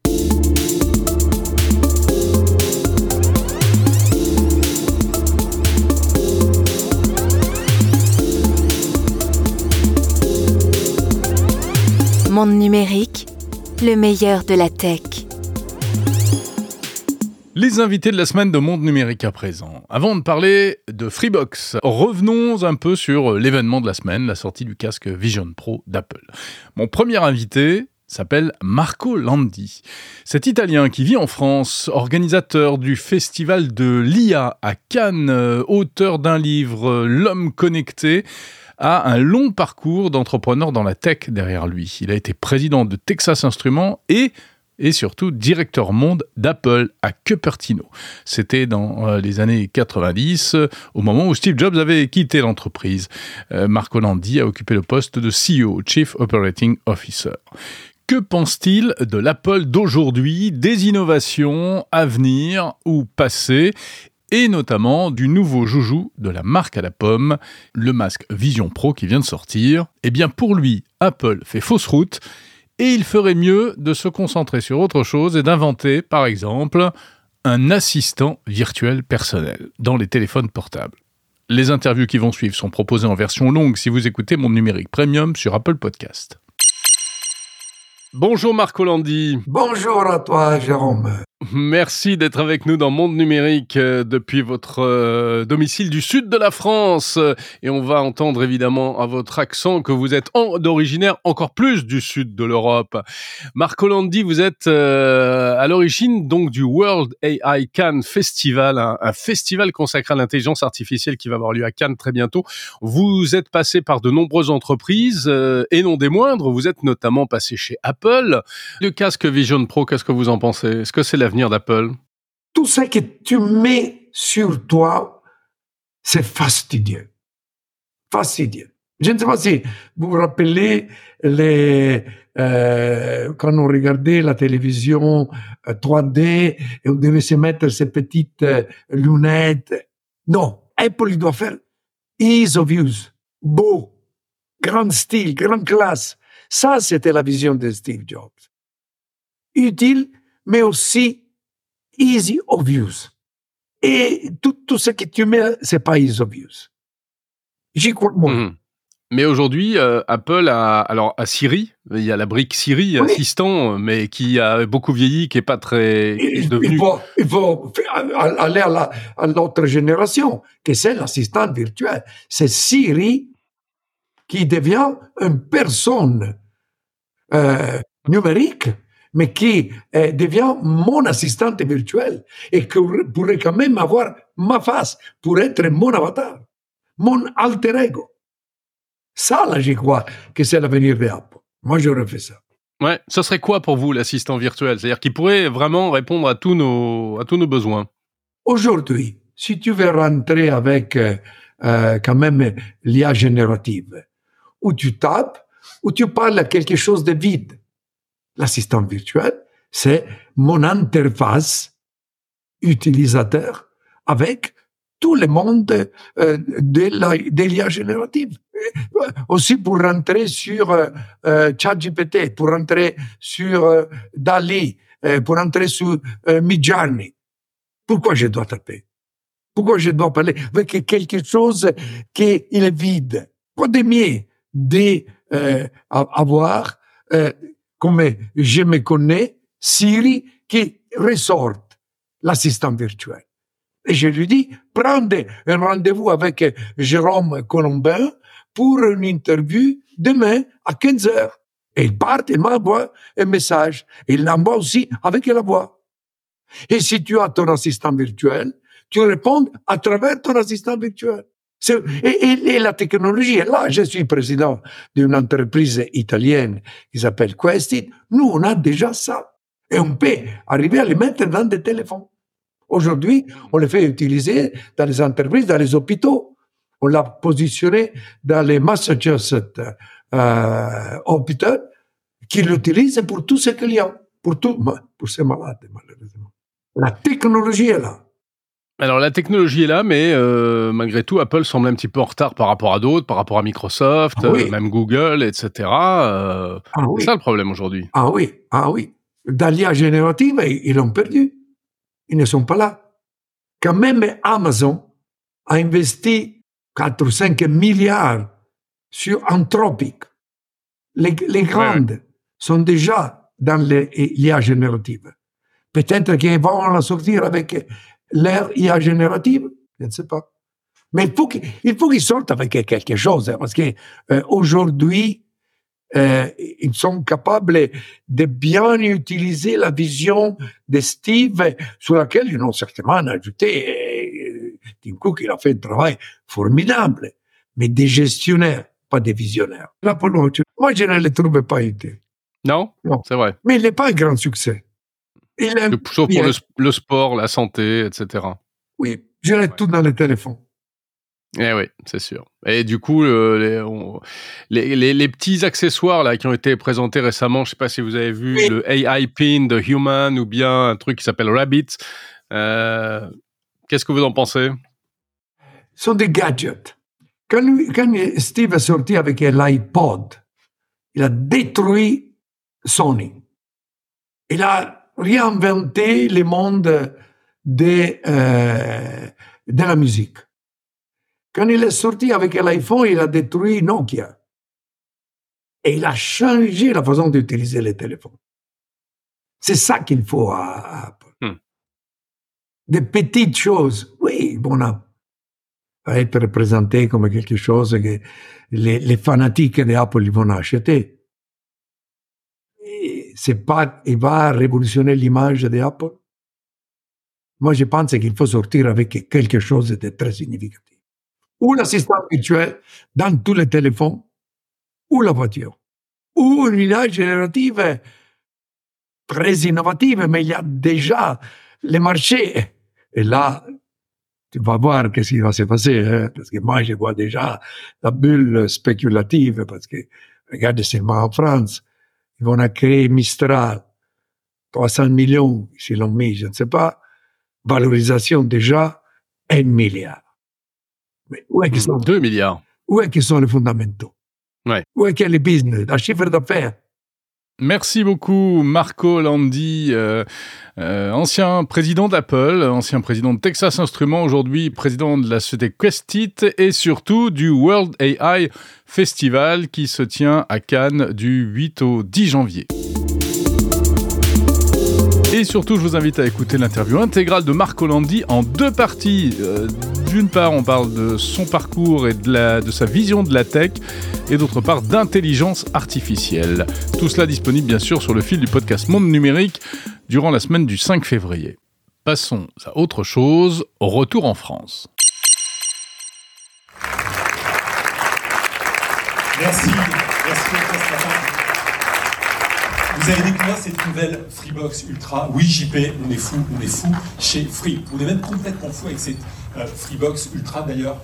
Monde numérique, le meilleur de la tech. Les invités de la semaine de Monde Numérique à présent. Avant de parler de Freebox, revenons un peu sur l'événement de la semaine, la sortie du casque Vision Pro d'Apple. Mon premier invité s'appelle Marco Landi. Cet Italien qui vit en France, organisateur du festival de l'IA à Cannes, auteur d'un livre L'homme connecté, a un long parcours d'entrepreneur dans la tech derrière lui. Il a été président de Texas Instruments et et surtout directeur monde d'Apple à Cupertino. C'était dans euh, les années 90, au moment où Steve Jobs avait quitté l'entreprise. Euh, Marco Landi a occupé le poste de CEO, Chief Operating Officer. Que pense-t-il de l'Apple d'aujourd'hui, des innovations à venir ou passées et notamment du nouveau joujou de la marque à la pomme, le masque Vision Pro qui vient de sortir? Eh bien pour lui, Apple fait fausse route et il ferait mieux de se concentrer sur autre chose et d'inventer, par exemple, un assistant virtuel personnel dans les téléphones portables. Les interviews qui vont suivre sont proposées en version longue si vous écoutez mon numérique premium sur Apple Podcast. Bonjour Marc Hollandi. Bonjour à toi Jérôme. Merci d'être avec nous dans Monde Numérique euh, depuis votre euh, domicile du sud de la France. Et on va entendre évidemment à votre accent que vous êtes d'originaire encore plus du sud de l'Europe. Marc Hollandi, vous êtes euh, à l'origine donc du World AI Cannes Festival, un, un festival consacré à l'intelligence artificielle qui va avoir lieu à Cannes très bientôt. Vous êtes passé par de nombreuses entreprises et non des moindres. Vous êtes notamment passé chez Apple. Le casque Vision Pro, qu'est-ce que vous en pensez? Est-ce que c'est la l'avenir d'Apple Tout ce que tu mets sur toi, c'est fastidieux. Fastidieux. Je ne sais pas si vous vous rappelez les, euh, quand on regardait la télévision 3D euh, et on devait se mettre ces petites euh, lunettes. Non, Apple il doit faire ease of use, beau, grand style, grande classe. Ça, c'était la vision de Steve Jobs. Utile, mais aussi easy use. Et tout, tout ce que tu mets, c'est pas easy use. J'y crois moins. Mhm. Mais aujourd'hui, euh, Apple a alors à Siri, il y a la brique Siri assistant, mais qui a beaucoup vieilli, qui est pas très. il, devenu... il, faut, il, faut, aller à, à l'autre génération, que c'est l'assistant virtuel. C'est Siri qui devient une personne euh, numérique mais qui euh, devient mon assistante virtuelle et qui pourrait quand même avoir ma face pour être mon avatar, mon alter ego. Ça, là, j'y crois que c'est l'avenir d'Apple. Moi, j'aurais fait ça. Ouais, ce serait quoi pour vous l'assistant virtuel? C'est-à-dire qu'il pourrait vraiment répondre à tous nos, à tous nos besoins Aujourd'hui, si tu veux rentrer avec euh, euh, quand même l'IA générative, où tu tapes, où tu parles à quelque chose de vide, L'assistant virtuel, c'est mon interface utilisateur avec tout le monde euh, de l'IA générative. Euh, aussi pour rentrer sur euh, euh ChatGPT, pour rentrer sur euh, Dali, pour rentrer sur Midjourney. Pourquoi je dois taper? Pourquoi je dois parler avec quelque chose qui est vide? Quoi de d'avoir comme je me connais, Siri qui ressorte l'assistant virtuel. Et je lui dis, prenez un rendez-vous avec Jérôme Colombin pour une interview demain à 15 heures. Et il part, il m'envoie un message. Il l'envoie aussi avec la voix. Et si tu as ton assistant virtuel, tu réponds à travers ton assistant virtuel. Et, la technologie est là. Je suis président d'une entreprise italienne qui s'appelle Questit. Nous, on a déjà ça. Et on peut arriver à les mettre dans des téléphones. Aujourd'hui, on les fait utiliser dans les entreprises, dans les hôpitaux. On l'a positionné dans les Massachusetts euh, hôpitaux qui l'utilisent pour tous ces clients, pour tout, pour ces malades, malheureusement. La technologie est là. Alors la technologie est là, mais euh, malgré tout, Apple semble un petit peu en retard par rapport à d'autres, par rapport à Microsoft, ah euh, même Google, etc. Euh, ah c'est ça le problème aujourd'hui. Ah oui, ah oui. Dans l'IA générative, ils l'ont perdu. Ils ne sont pas là. Quand même Amazon a investi 4 ou 5 milliards sur Anthropic. Les, les grandes sont déjà dans l'IA générative. Peut-être qu'ils vont la sortir avec l'ère IA générative Je ne sais pas. Mais il faut qu'il sortent avec quelque chose, hein, parce que euh, aujourd'hui, euh, ils sont capables de bien utiliser la vision de Steve, sur laquelle ils ont certainement ajouté. Euh, Tim Cook, il a fait un travail formidable, mais des gestionnaires, pas des visionnaires. moi, je ne le trouve pas utile. Non, non. c'est vrai. Mais il n'est pas un grand succès. Sauf pour le, sport, la santé, etc. Oui, j'ai tout dans les téléphones. Eh oui, c'est sûr. Et du coup, les, les, les, petits accessoires là qui ont été présentés récemment, je sais pas si vous avez vu le AI Pin de Human ou bien un truc qui s'appelle Rabbit. Euh, Qu'est-ce que vous en pensez? Sont des gadgets. Quand, quand Steve est sorti avec l'iPod, il a détruit Sony. Il a réinventé le monde de, euh, de la musique. Quand il est sorti avec l'iPhone, il a détruit Nokia. Et il a changé la façon d'utiliser les téléphones. C'est ça qu'il faut à, Apple. Hmm. Des petites choses. Oui, bon, on va être présenté comme quelque chose que les, les fanatiques d'Apple vont acheter. C'est pas, il va révolutionner l'image d'Apple. Moi, je pense qu'il faut sortir avec quelque chose de très significatif. Ou l'assistant virtuel dans tous les téléphones, ou la voiture, ou une image générative très innovative, mais il y a déjà le marché. Et là, tu vas voir qu'est-ce qui va se passer, hein, parce que moi, je vois déjà la bulle spéculative, parce que, regarde seulement en France, ils vont créer Mistral, 300 millions, s'ils l'ont mis, je ne sais pas, valorisation déjà, 1 milliard. Mais où est-ce sont 2 milliards. Où est-ce sont les fondamentaux? Ouais. Où est-ce le business, le chiffre d'affaires Merci beaucoup Marco Landi, euh, euh, ancien président d'Apple, ancien président de Texas Instruments, aujourd'hui président de la société Questit et surtout du World AI Festival qui se tient à Cannes du 8 au 10 janvier. Et surtout, je vous invite à écouter l'interview intégrale de Marco Landi en deux parties. Euh, d'une part, on parle de son parcours et de, sa vision de la tech, et d'autre part d'intelligence artificielle. Tout cela disponible bien sûr sur le fil du podcast Monde Numérique durant la semaine du 5 février. Passons à autre chose, retour en France. Merci, merci, vous avez découvert cette nouvelle Freebox Ultra. Oui, JP, on est fou, on est fou chez Free. On est même complètement fou avec cette Freebox Ultra d'ailleurs.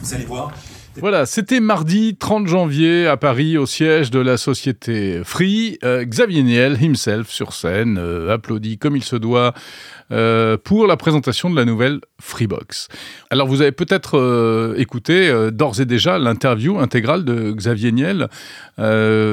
Vous allez voir. Voilà, c'était mardi 30 janvier à Paris au siège de la société Free. Euh, Xavier Niel himself sur scène, euh, applaudi comme il se doit euh, pour la présentation de la nouvelle Freebox. Alors vous avez peut-être euh, écouté euh, d'ores et déjà l'interview intégrale de Xavier Niel,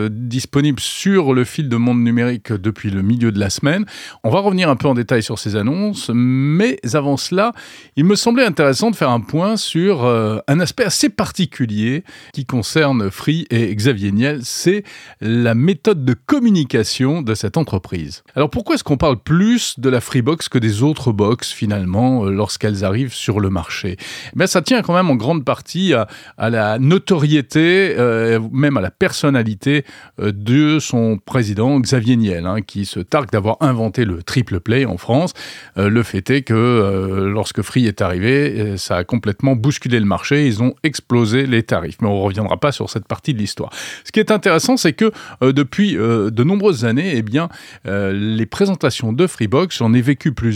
disponible sur le fil de Monde Numérique depuis le milieu de la semaine. On va revenir un peu en détail sur ces annonces, mais avant cela, il me semblait intéressant de faire un point sur un aspect assez particulier qui concerne Free et Xavier Niel, c'est la méthode de communication de cette entreprise. Alors pourquoi est-ce qu'on parle plus de la Freebox que des autres box finalement euh, lorsqu'elles arrivent sur le marché Mais ça tient quand même en grande partie à, la notoriété, euh, même à la personnalité euh, de son président Xavier Niel, hein, qui se targue d'avoir inventé le triple play en France. le fait est que lorsque Free est arrivé, ça a complètement bousculé le marché, ils ont explosé les tarifs. Mais on ne reviendra pas sur cette partie de l'histoire. Ce qui est intéressant, c'est que depuis de nombreuses années, eh bien, les présentations de Freebox, j'en ai vécu plusieurs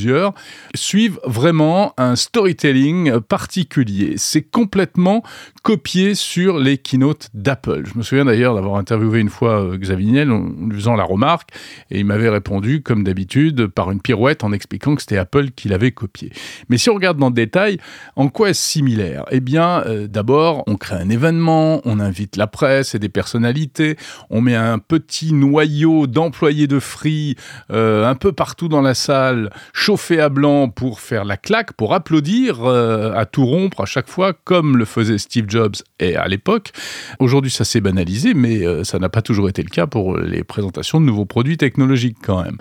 suivent vraiment un storytelling particulier. C'est complètement copié sur les keynotes d'Apple. Je me souviens d'ailleurs d'avoir interviewé une fois euh, Xavier Niel en lui faisant la remarque et il m'avait répondu, comme d'habitude, par une pirouette en expliquant que c'était Apple qui l'avait copié. Mais si on regarde dans le détail, en quoi est-ce similaire? Eh bien, euh, d'abord, on crée un événement, on invite la presse et des personnalités, on met un petit noyau d'employés de Free euh, un peu partout dans la salle, chauffé à blanc pour faire la claque, pour applaudir à tout rompre à chaque fois, comme le faisait Steve Jobs et à l'époque. Aujourd'hui, ça s'est banalisé, mais euh, ça n'a pas toujours été le cas pour les présentations de nouveaux produits technologiques quand même.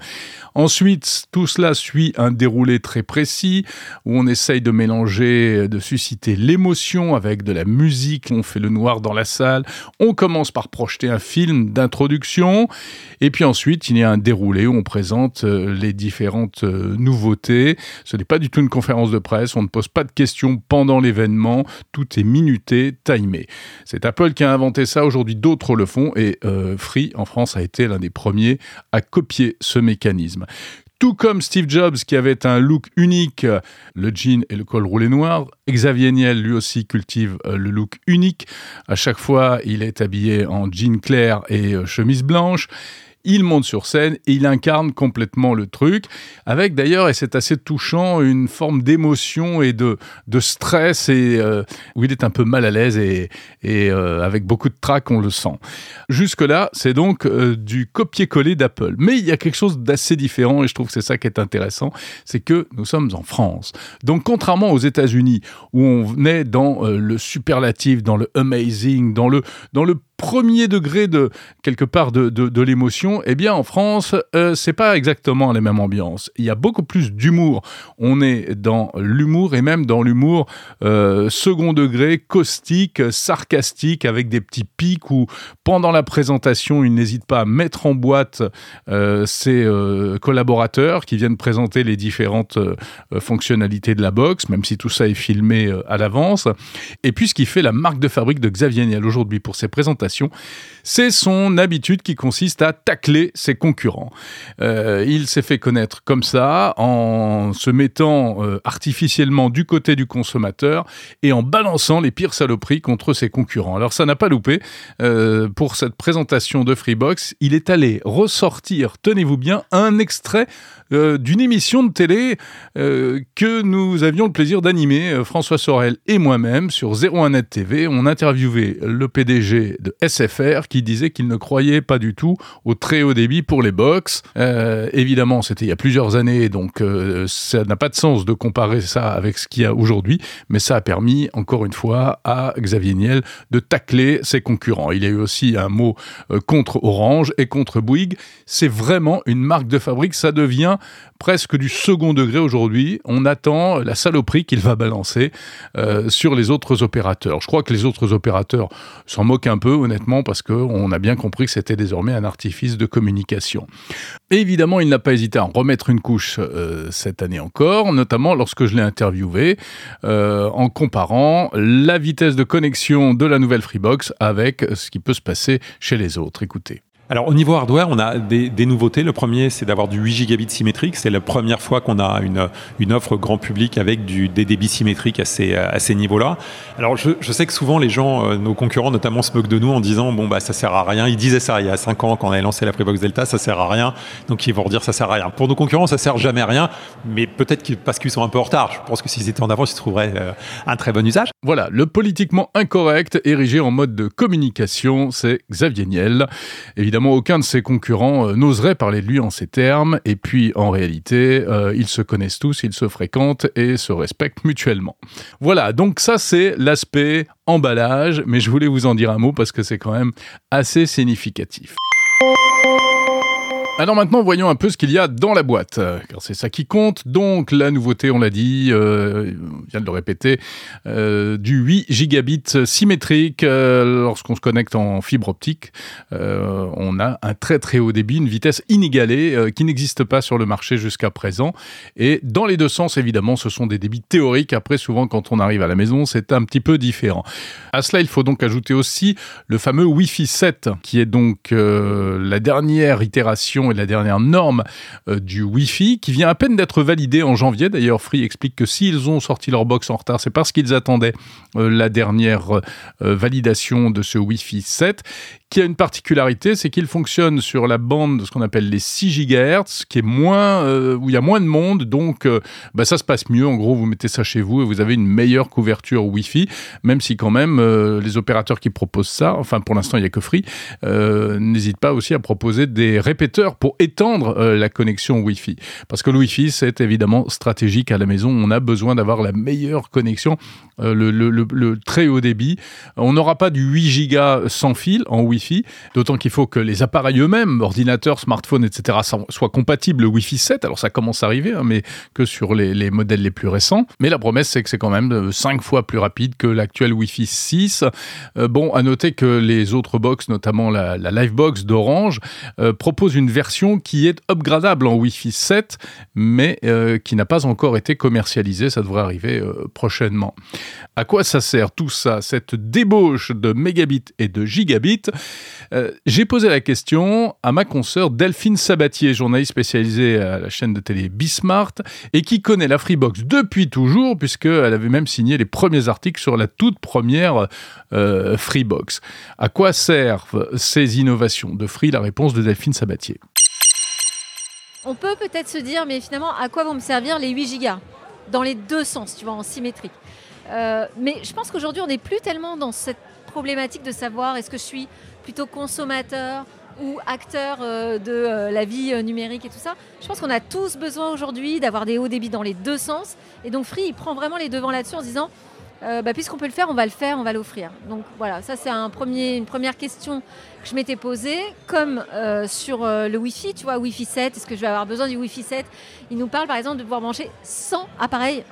Ensuite, tout cela suit un déroulé très précis où on essaye de mélanger, de susciter l'émotion avec de la musique. On fait le noir dans la salle. On commence par projeter un film d'introduction. Et puis ensuite, il y a un déroulé où on présente euh, les différentes euh, nouveautés. Ce n'est pas du tout une conférence de presse. On ne pose pas de questions pendant l'événement. Tout est minuté, timé. C'est Apple qui a inventé ça. Aujourd'hui, d'autres le font. Et euh, Free, en France, a été l'un des premiers à copier ce mécanisme. Tout comme Steve Jobs qui avait un look unique, le jean et le col roulé noir, Xavier Niel lui aussi cultive euh, le look unique. À chaque fois, il est habillé en jean clair et euh, chemise blanche. Il monte sur scène et il incarne complètement le truc, avec d'ailleurs, et c'est assez touchant, une forme d'émotion et de, de stress et euh, où il est un peu mal à l'aise et, euh, avec beaucoup de trac, on le sent. Jusque-là, c'est donc euh, du copier-coller d'Apple. Mais il y a quelque chose d'assez différent et je trouve que c'est ça qui est intéressant, c'est que nous sommes en France. Donc contrairement aux États-Unis où on est dans le superlatif, dans le amazing, dans le, dans le premier degré de quelque part de, de, l'émotion, eh bien en France, euh, c'est pas exactement la même ambiance. Il y a beaucoup plus d'humour. On est dans l'humour et même dans l'humour euh, second degré, caustique, sarcastique, avec des petits pics où pendant la présentation, il n'hésite pas à mettre en boîte euh, ses euh, collaborateurs qui viennent présenter les différentes euh, fonctionnalités de la box, même si tout ça est filmé euh, à l'avance. Et puis ce qui fait la marque de fabrique de Xavier Niel aujourd'hui pour ses présentations c'est son habitude qui consiste à tacler ses concurrents. Euh, il s'est fait connaître comme ça, en se mettant euh, artificiellement du côté du consommateur et en balançant les pires saloperies contre ses concurrents. Alors ça n'a pas loupé. Euh, pour cette présentation de Freebox, il est allé ressortir, tenez-vous bien, un extrait d'une émission de télé que nous avions le plaisir d'animer, François Sorel et moi-même, sur 01net TV. On interviewait le PDG de SFR qui disait qu'il ne croyait pas du tout au très haut débit pour les box. Euh, évidemment, c'était il y a plusieurs années, donc euh, ça n'a pas de sens de comparer ça avec ce qu'il y a aujourd'hui, mais ça a permis, encore une fois, à Xavier Niel de tacler ses concurrents. Il y a eu aussi un mot euh, contre Orange et contre Bouygues. C'est vraiment une marque de fabrique, ça devient presque du second degré aujourd'hui. On attend la saloperie qu'il va balancer sur les autres opérateurs. Je crois que les autres opérateurs s'en moquent un peu, honnêtement, parce qu'on a bien compris que c'était désormais un artifice de communication. évidemment, il n'a pas hésité à en remettre une couche euh, cette année encore, notamment lorsque je l'ai interviewé, euh, en comparant la vitesse de connexion de la nouvelle Freebox avec ce qui peut se passer chez les autres. Écoutez. Alors au niveau hardware, on a des, des nouveautés. Le premier, c'est d'avoir du 8 gigabits symétrique. C'est la première fois qu'on a une, une offre grand public avec du, des débits symétriques à ces, à ces niveaux-là. Alors je, je, sais que souvent les gens, euh, nos concurrents notamment, se moquent de nous en disant bon bah ça sert à rien. Ils disaient ça il y a 5 ans quand on avait lancé la Freebox Delta, ça sert à rien. Donc ils vont redire ça sert à rien. Pour nos concurrents, ça sert jamais à rien, mais peut-être parce qu'ils sont un peu en retard. Je pense que s'ils étaient en avance, ils trouveraient euh, un très bon usage. Voilà, le politiquement incorrect érigé en mode de communication, c'est Xavier Niel. Évidemment, aucun de ses concurrents euh, n'oseraient parler de lui en ces termes, et puis en réalité, euh, ils se connaissent tous, ils se fréquentent et se respectent mutuellement. Voilà, donc ça c'est l'aspect emballage, mais je voulais vous en dire un mot parce que c'est quand même assez significatif. Alors maintenant, voyons un peu ce qu'il y a dans la boîte, car c'est ça qui compte. Donc la nouveauté, on l'a dit, euh, on vient de le répéter, euh, du 8 gigabits symétrique. Euh, Lorsqu'on se connecte en fibre optique, on a un très très haut débit, une vitesse inégalée qui n'existe pas sur le marché jusqu'à présent. Et dans les deux sens, évidemment, ce sont des débits théoriques. Après, souvent, quand on arrive à la maison, c'est un petit peu différent. À cela, il faut donc ajouter aussi le fameux Wi-Fi 7, qui est donc la dernière itération et la dernière norme euh, du Wi-Fi, qui vient à peine d'être validée en janvier. D'ailleurs, Free explique que s'ils ont sorti leur box en retard, c'est parce qu'ils attendaient euh, la dernière euh, validation de ce Wi-Fi 7 qui a une particularité, c'est qu'il fonctionne sur la bande de ce qu'on appelle les 6 GHz, qui est moins, où il y a moins de monde, donc bah, ça se passe mieux. En gros, vous mettez ça chez vous et vous avez une meilleure couverture Wi-Fi, même si quand même les opérateurs qui proposent ça, enfin pour l'instant il n'y a que Free, n'hésitent pas aussi à proposer des répéteurs pour étendre euh, la connexion Wi-Fi. Parce que le Wi-Fi, c'est évidemment stratégique à la maison. On a besoin d'avoir la meilleure connexion, euh, le, très haut débit. On n'aura pas du 8 gigas sans fil en Wi-Fi d'autant qu'il faut que les appareils eux-mêmes, ordinateurs, smartphones, etc., soient compatibles Wi-Fi 7. Alors ça commence à arriver, hein, mais que sur les, les, modèles les plus récents. Mais la promesse, c'est que c'est quand même 5 fois plus rapide que l'actuel Wi-Fi 6. Euh, bon, à noter que les autres box, notamment la, la Livebox d'Orange, euh, proposent une version qui est upgradable en Wi-Fi 7, mais euh, qui n'a pas encore été commercialisée. Ça devrait arriver euh, prochainement. À quoi ça sert tout ça, cette débauche de mégabits et de gigabits? Euh, j'ai posé la question à ma consoeur Delphine Sabatier, journaliste spécialisée à la chaîne de télé Bismart et qui connaît la Freebox depuis toujours puisqu'elle avait même signé les premiers articles sur la toute première Freebox. À quoi servent ces innovations de Free? La réponse de Delphine Sabatier. On peut peut-être se dire, mais finalement, à quoi vont me servir les 8 gigas Dans les deux sens, tu vois, en symétrique. Euh, mais je pense qu'aujourd'hui, on n'est plus tellement dans cette problématique de savoir est-ce que je suis plutôt consommateur ou acteur euh, de euh, la vie numérique et tout ça. Je pense qu'on a tous besoin aujourd'hui d'avoir des hauts débits dans les deux sens. Et donc Free, il prend vraiment les devants là-dessus en se disant, bah, puisqu'on peut le faire, on va le faire, on va l'offrir. Donc voilà, ça c'est un premier, une première question que je m'étais posée, comme sur le Wi-Fi, tu vois, Wi-Fi 7, est-ce que je vais avoir besoin du Wi-Fi 7 Il nous parle par exemple de pouvoir brancher 100 appareils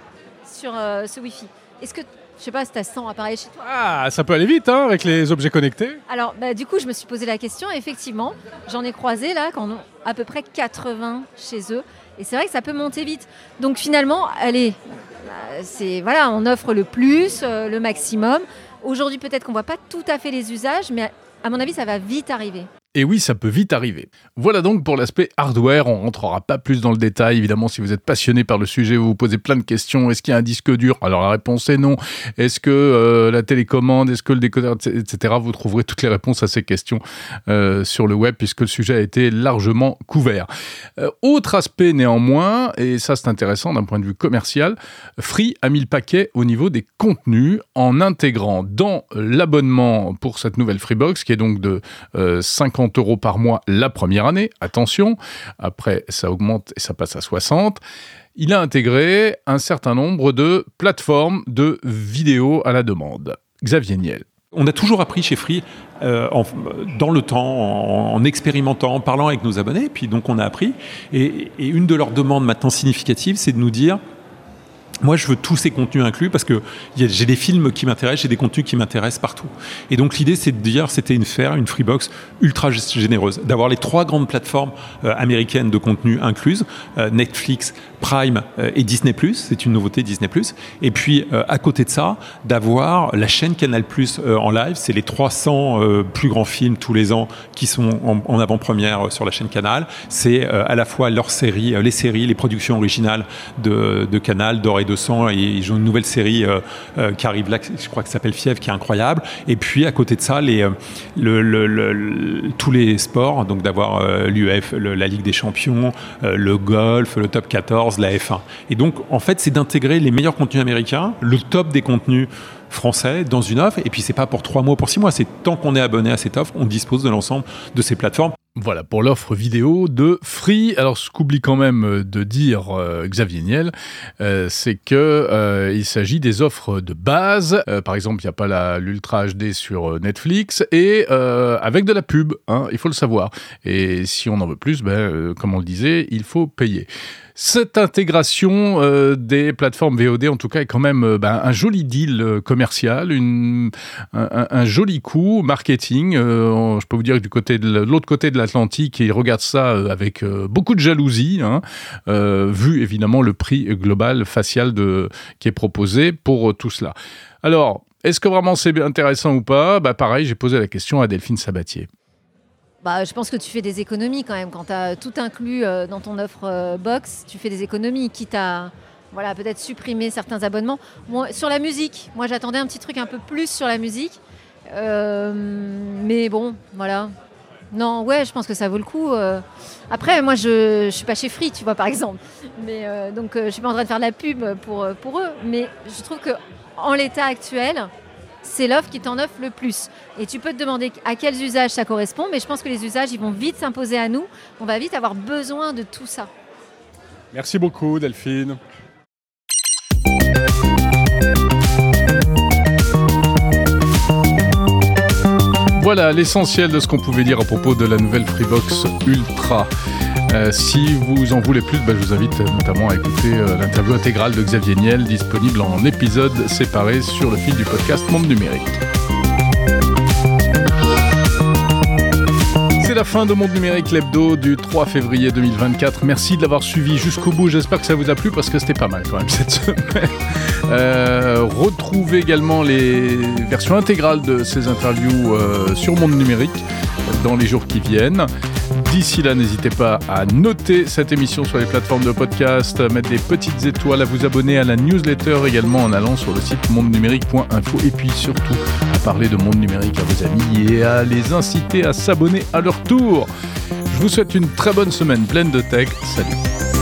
sur ce Wi-Fi. Est-ce que je sais pas si tu as 100 appareils chez toi? Ah, ça peut aller vite hein, avec les objets connectés. Alors, bah, du coup, je me suis posé la question. Effectivement, j'en ai croisé là, quand à peu près 80 chez eux. Et c'est vrai que ça peut monter vite. Donc finalement, allez, c'est voilà, on offre le plus, euh, le maximum. Aujourd'hui, peut-être qu'on voit pas tout à fait les usages, mais à mon avis, ça va vite arriver. Et oui, ça peut vite arriver. Voilà donc pour l'aspect hardware. On rentrera pas plus dans le détail. Évidemment, si vous êtes passionné par le sujet, vous vous posez plein de questions. Est-ce qu'il y a un disque dur? Alors la réponse est non. Est-ce que euh, la télécommande, est-ce que le décodeur, etc. Vous trouverez toutes les réponses à ces questions euh, sur le web puisque le sujet a été largement couvert. Euh, autre aspect néanmoins, et ça c'est intéressant d'un point de vue commercial, Free a mis le paquet au niveau des contenus en intégrant dans l'abonnement pour cette nouvelle Freebox qui est donc de 50 euros par mois la première année, attention, après ça augmente et ça passe à 60, il a intégré un certain nombre de plateformes de vidéos à la demande. Xavier Niel. On a toujours appris chez Free euh, dans le temps, en, expérimentant, en parlant avec nos abonnés, puis donc on a appris. Et, et une de leurs demandes maintenant significatives, c'est de nous dire moi, je veux tous ces contenus inclus parce que j'ai des films qui m'intéressent, j'ai des contenus qui m'intéressent partout. Et donc, l'idée, c'est de dire, c'était une faire une Freebox ultra généreuse, d'avoir les trois grandes plateformes euh, américaines de contenu incluses, euh, Netflix, Prime euh, et Disney+, c'est une nouveauté Disney+. Et puis, à côté de ça, d'avoir la chaîne Canal+, en live, c'est les 300 plus grands films tous les ans qui sont en, avant-première sur la chaîne Canal. C'est à la fois leurs séries, les séries, les productions originales de, Canal, d'Or 200 et ils ont une nouvelle série euh, euh, qui arrive là, je crois que s'appelle Fièvre, qui est incroyable. Et puis à côté de ça, euh, tous les sports, donc d'avoir l'UF, la Ligue des Champions, le golf, le top 14, la F1. Et donc en fait, c'est d'intégrer les meilleurs contenus américains, le top des contenus français dans une offre. Et puis c'est pas pour trois mois, pour six mois. C'est tant qu'on est abonné à cette offre, on dispose de l'ensemble de ces plateformes. Voilà pour l'offre vidéo de Free. Alors ce qu'oublie quand même euh, de dire euh, Xavier Niel, euh, c'est que il s'agit des offres de base. par exemple, il n'y a pas l'Ultra HD sur Netflix et avec de la pub, hein, il faut le savoir. Et si on en veut plus, ben, comme on le disait, il faut payer. Cette intégration euh, des plateformes VOD, en tout cas, est quand même euh, ben, un joli deal euh, commercial, un, joli coup marketing. je peux vous dire que du côté de l'autre côté de l'Atlantique, ils regardent ça avec beaucoup de jalousie, hein, vu évidemment le prix global facial de, qui est proposé pour tout cela. Alors, est-ce que vraiment c'est intéressant ou pas? Bah, Pareil, j'ai posé la question à Delphine Sabatier. Bah, je pense que tu fais des économies quand même. Quand tu as tout inclus euh, dans ton offre euh, box, tu fais des économies, quitte à voilà, peut-être supprimer certains abonnements. sur la musique, moi j'attendais un petit truc un peu plus sur la musique. Euh, mais bon, voilà. Non, ouais, je pense que ça vaut le coup. Après, moi, je ne suis pas chez Free, tu vois, par exemple. Mais, donc, je ne suis pas en train de faire de la pub pour, pour eux. Mais je trouve qu'en l'état actuel, c'est l'offre qui t'en offre le plus. Et tu peux te demander à quels usages ça correspond, mais je pense que les usages, ils vont vite s'imposer à nous. On va vite avoir besoin de tout ça. Merci beaucoup, Delphine. Voilà l'essentiel de ce qu'on pouvait dire à propos de la nouvelle Freebox Ultra. Euh, si vous en voulez plus, bah, je vous invite notamment à écouter euh, l'interview intégrale de Xavier Niel, disponible en épisodes séparés sur le fil du podcast Monde Numérique. La fin de Monde Numérique, l'hebdo du 3 février 2024. Merci de l'avoir suivi jusqu'au bout. J'espère que ça vous a plu parce que c'était pas mal quand même cette semaine. Euh, retrouvez également les versions intégrales de ces interviews euh, sur Monde Numérique dans les jours qui viennent. D'ici là, n'hésitez pas à noter cette émission sur les plateformes de podcast, à mettre des petites étoiles, à vous abonner à la newsletter également en allant sur le site mondenumérique.info et puis surtout à parler de monde numérique à vos amis et à les inciter à s'abonner à leur tour. Je vous souhaite une très bonne semaine pleine de tech. Salut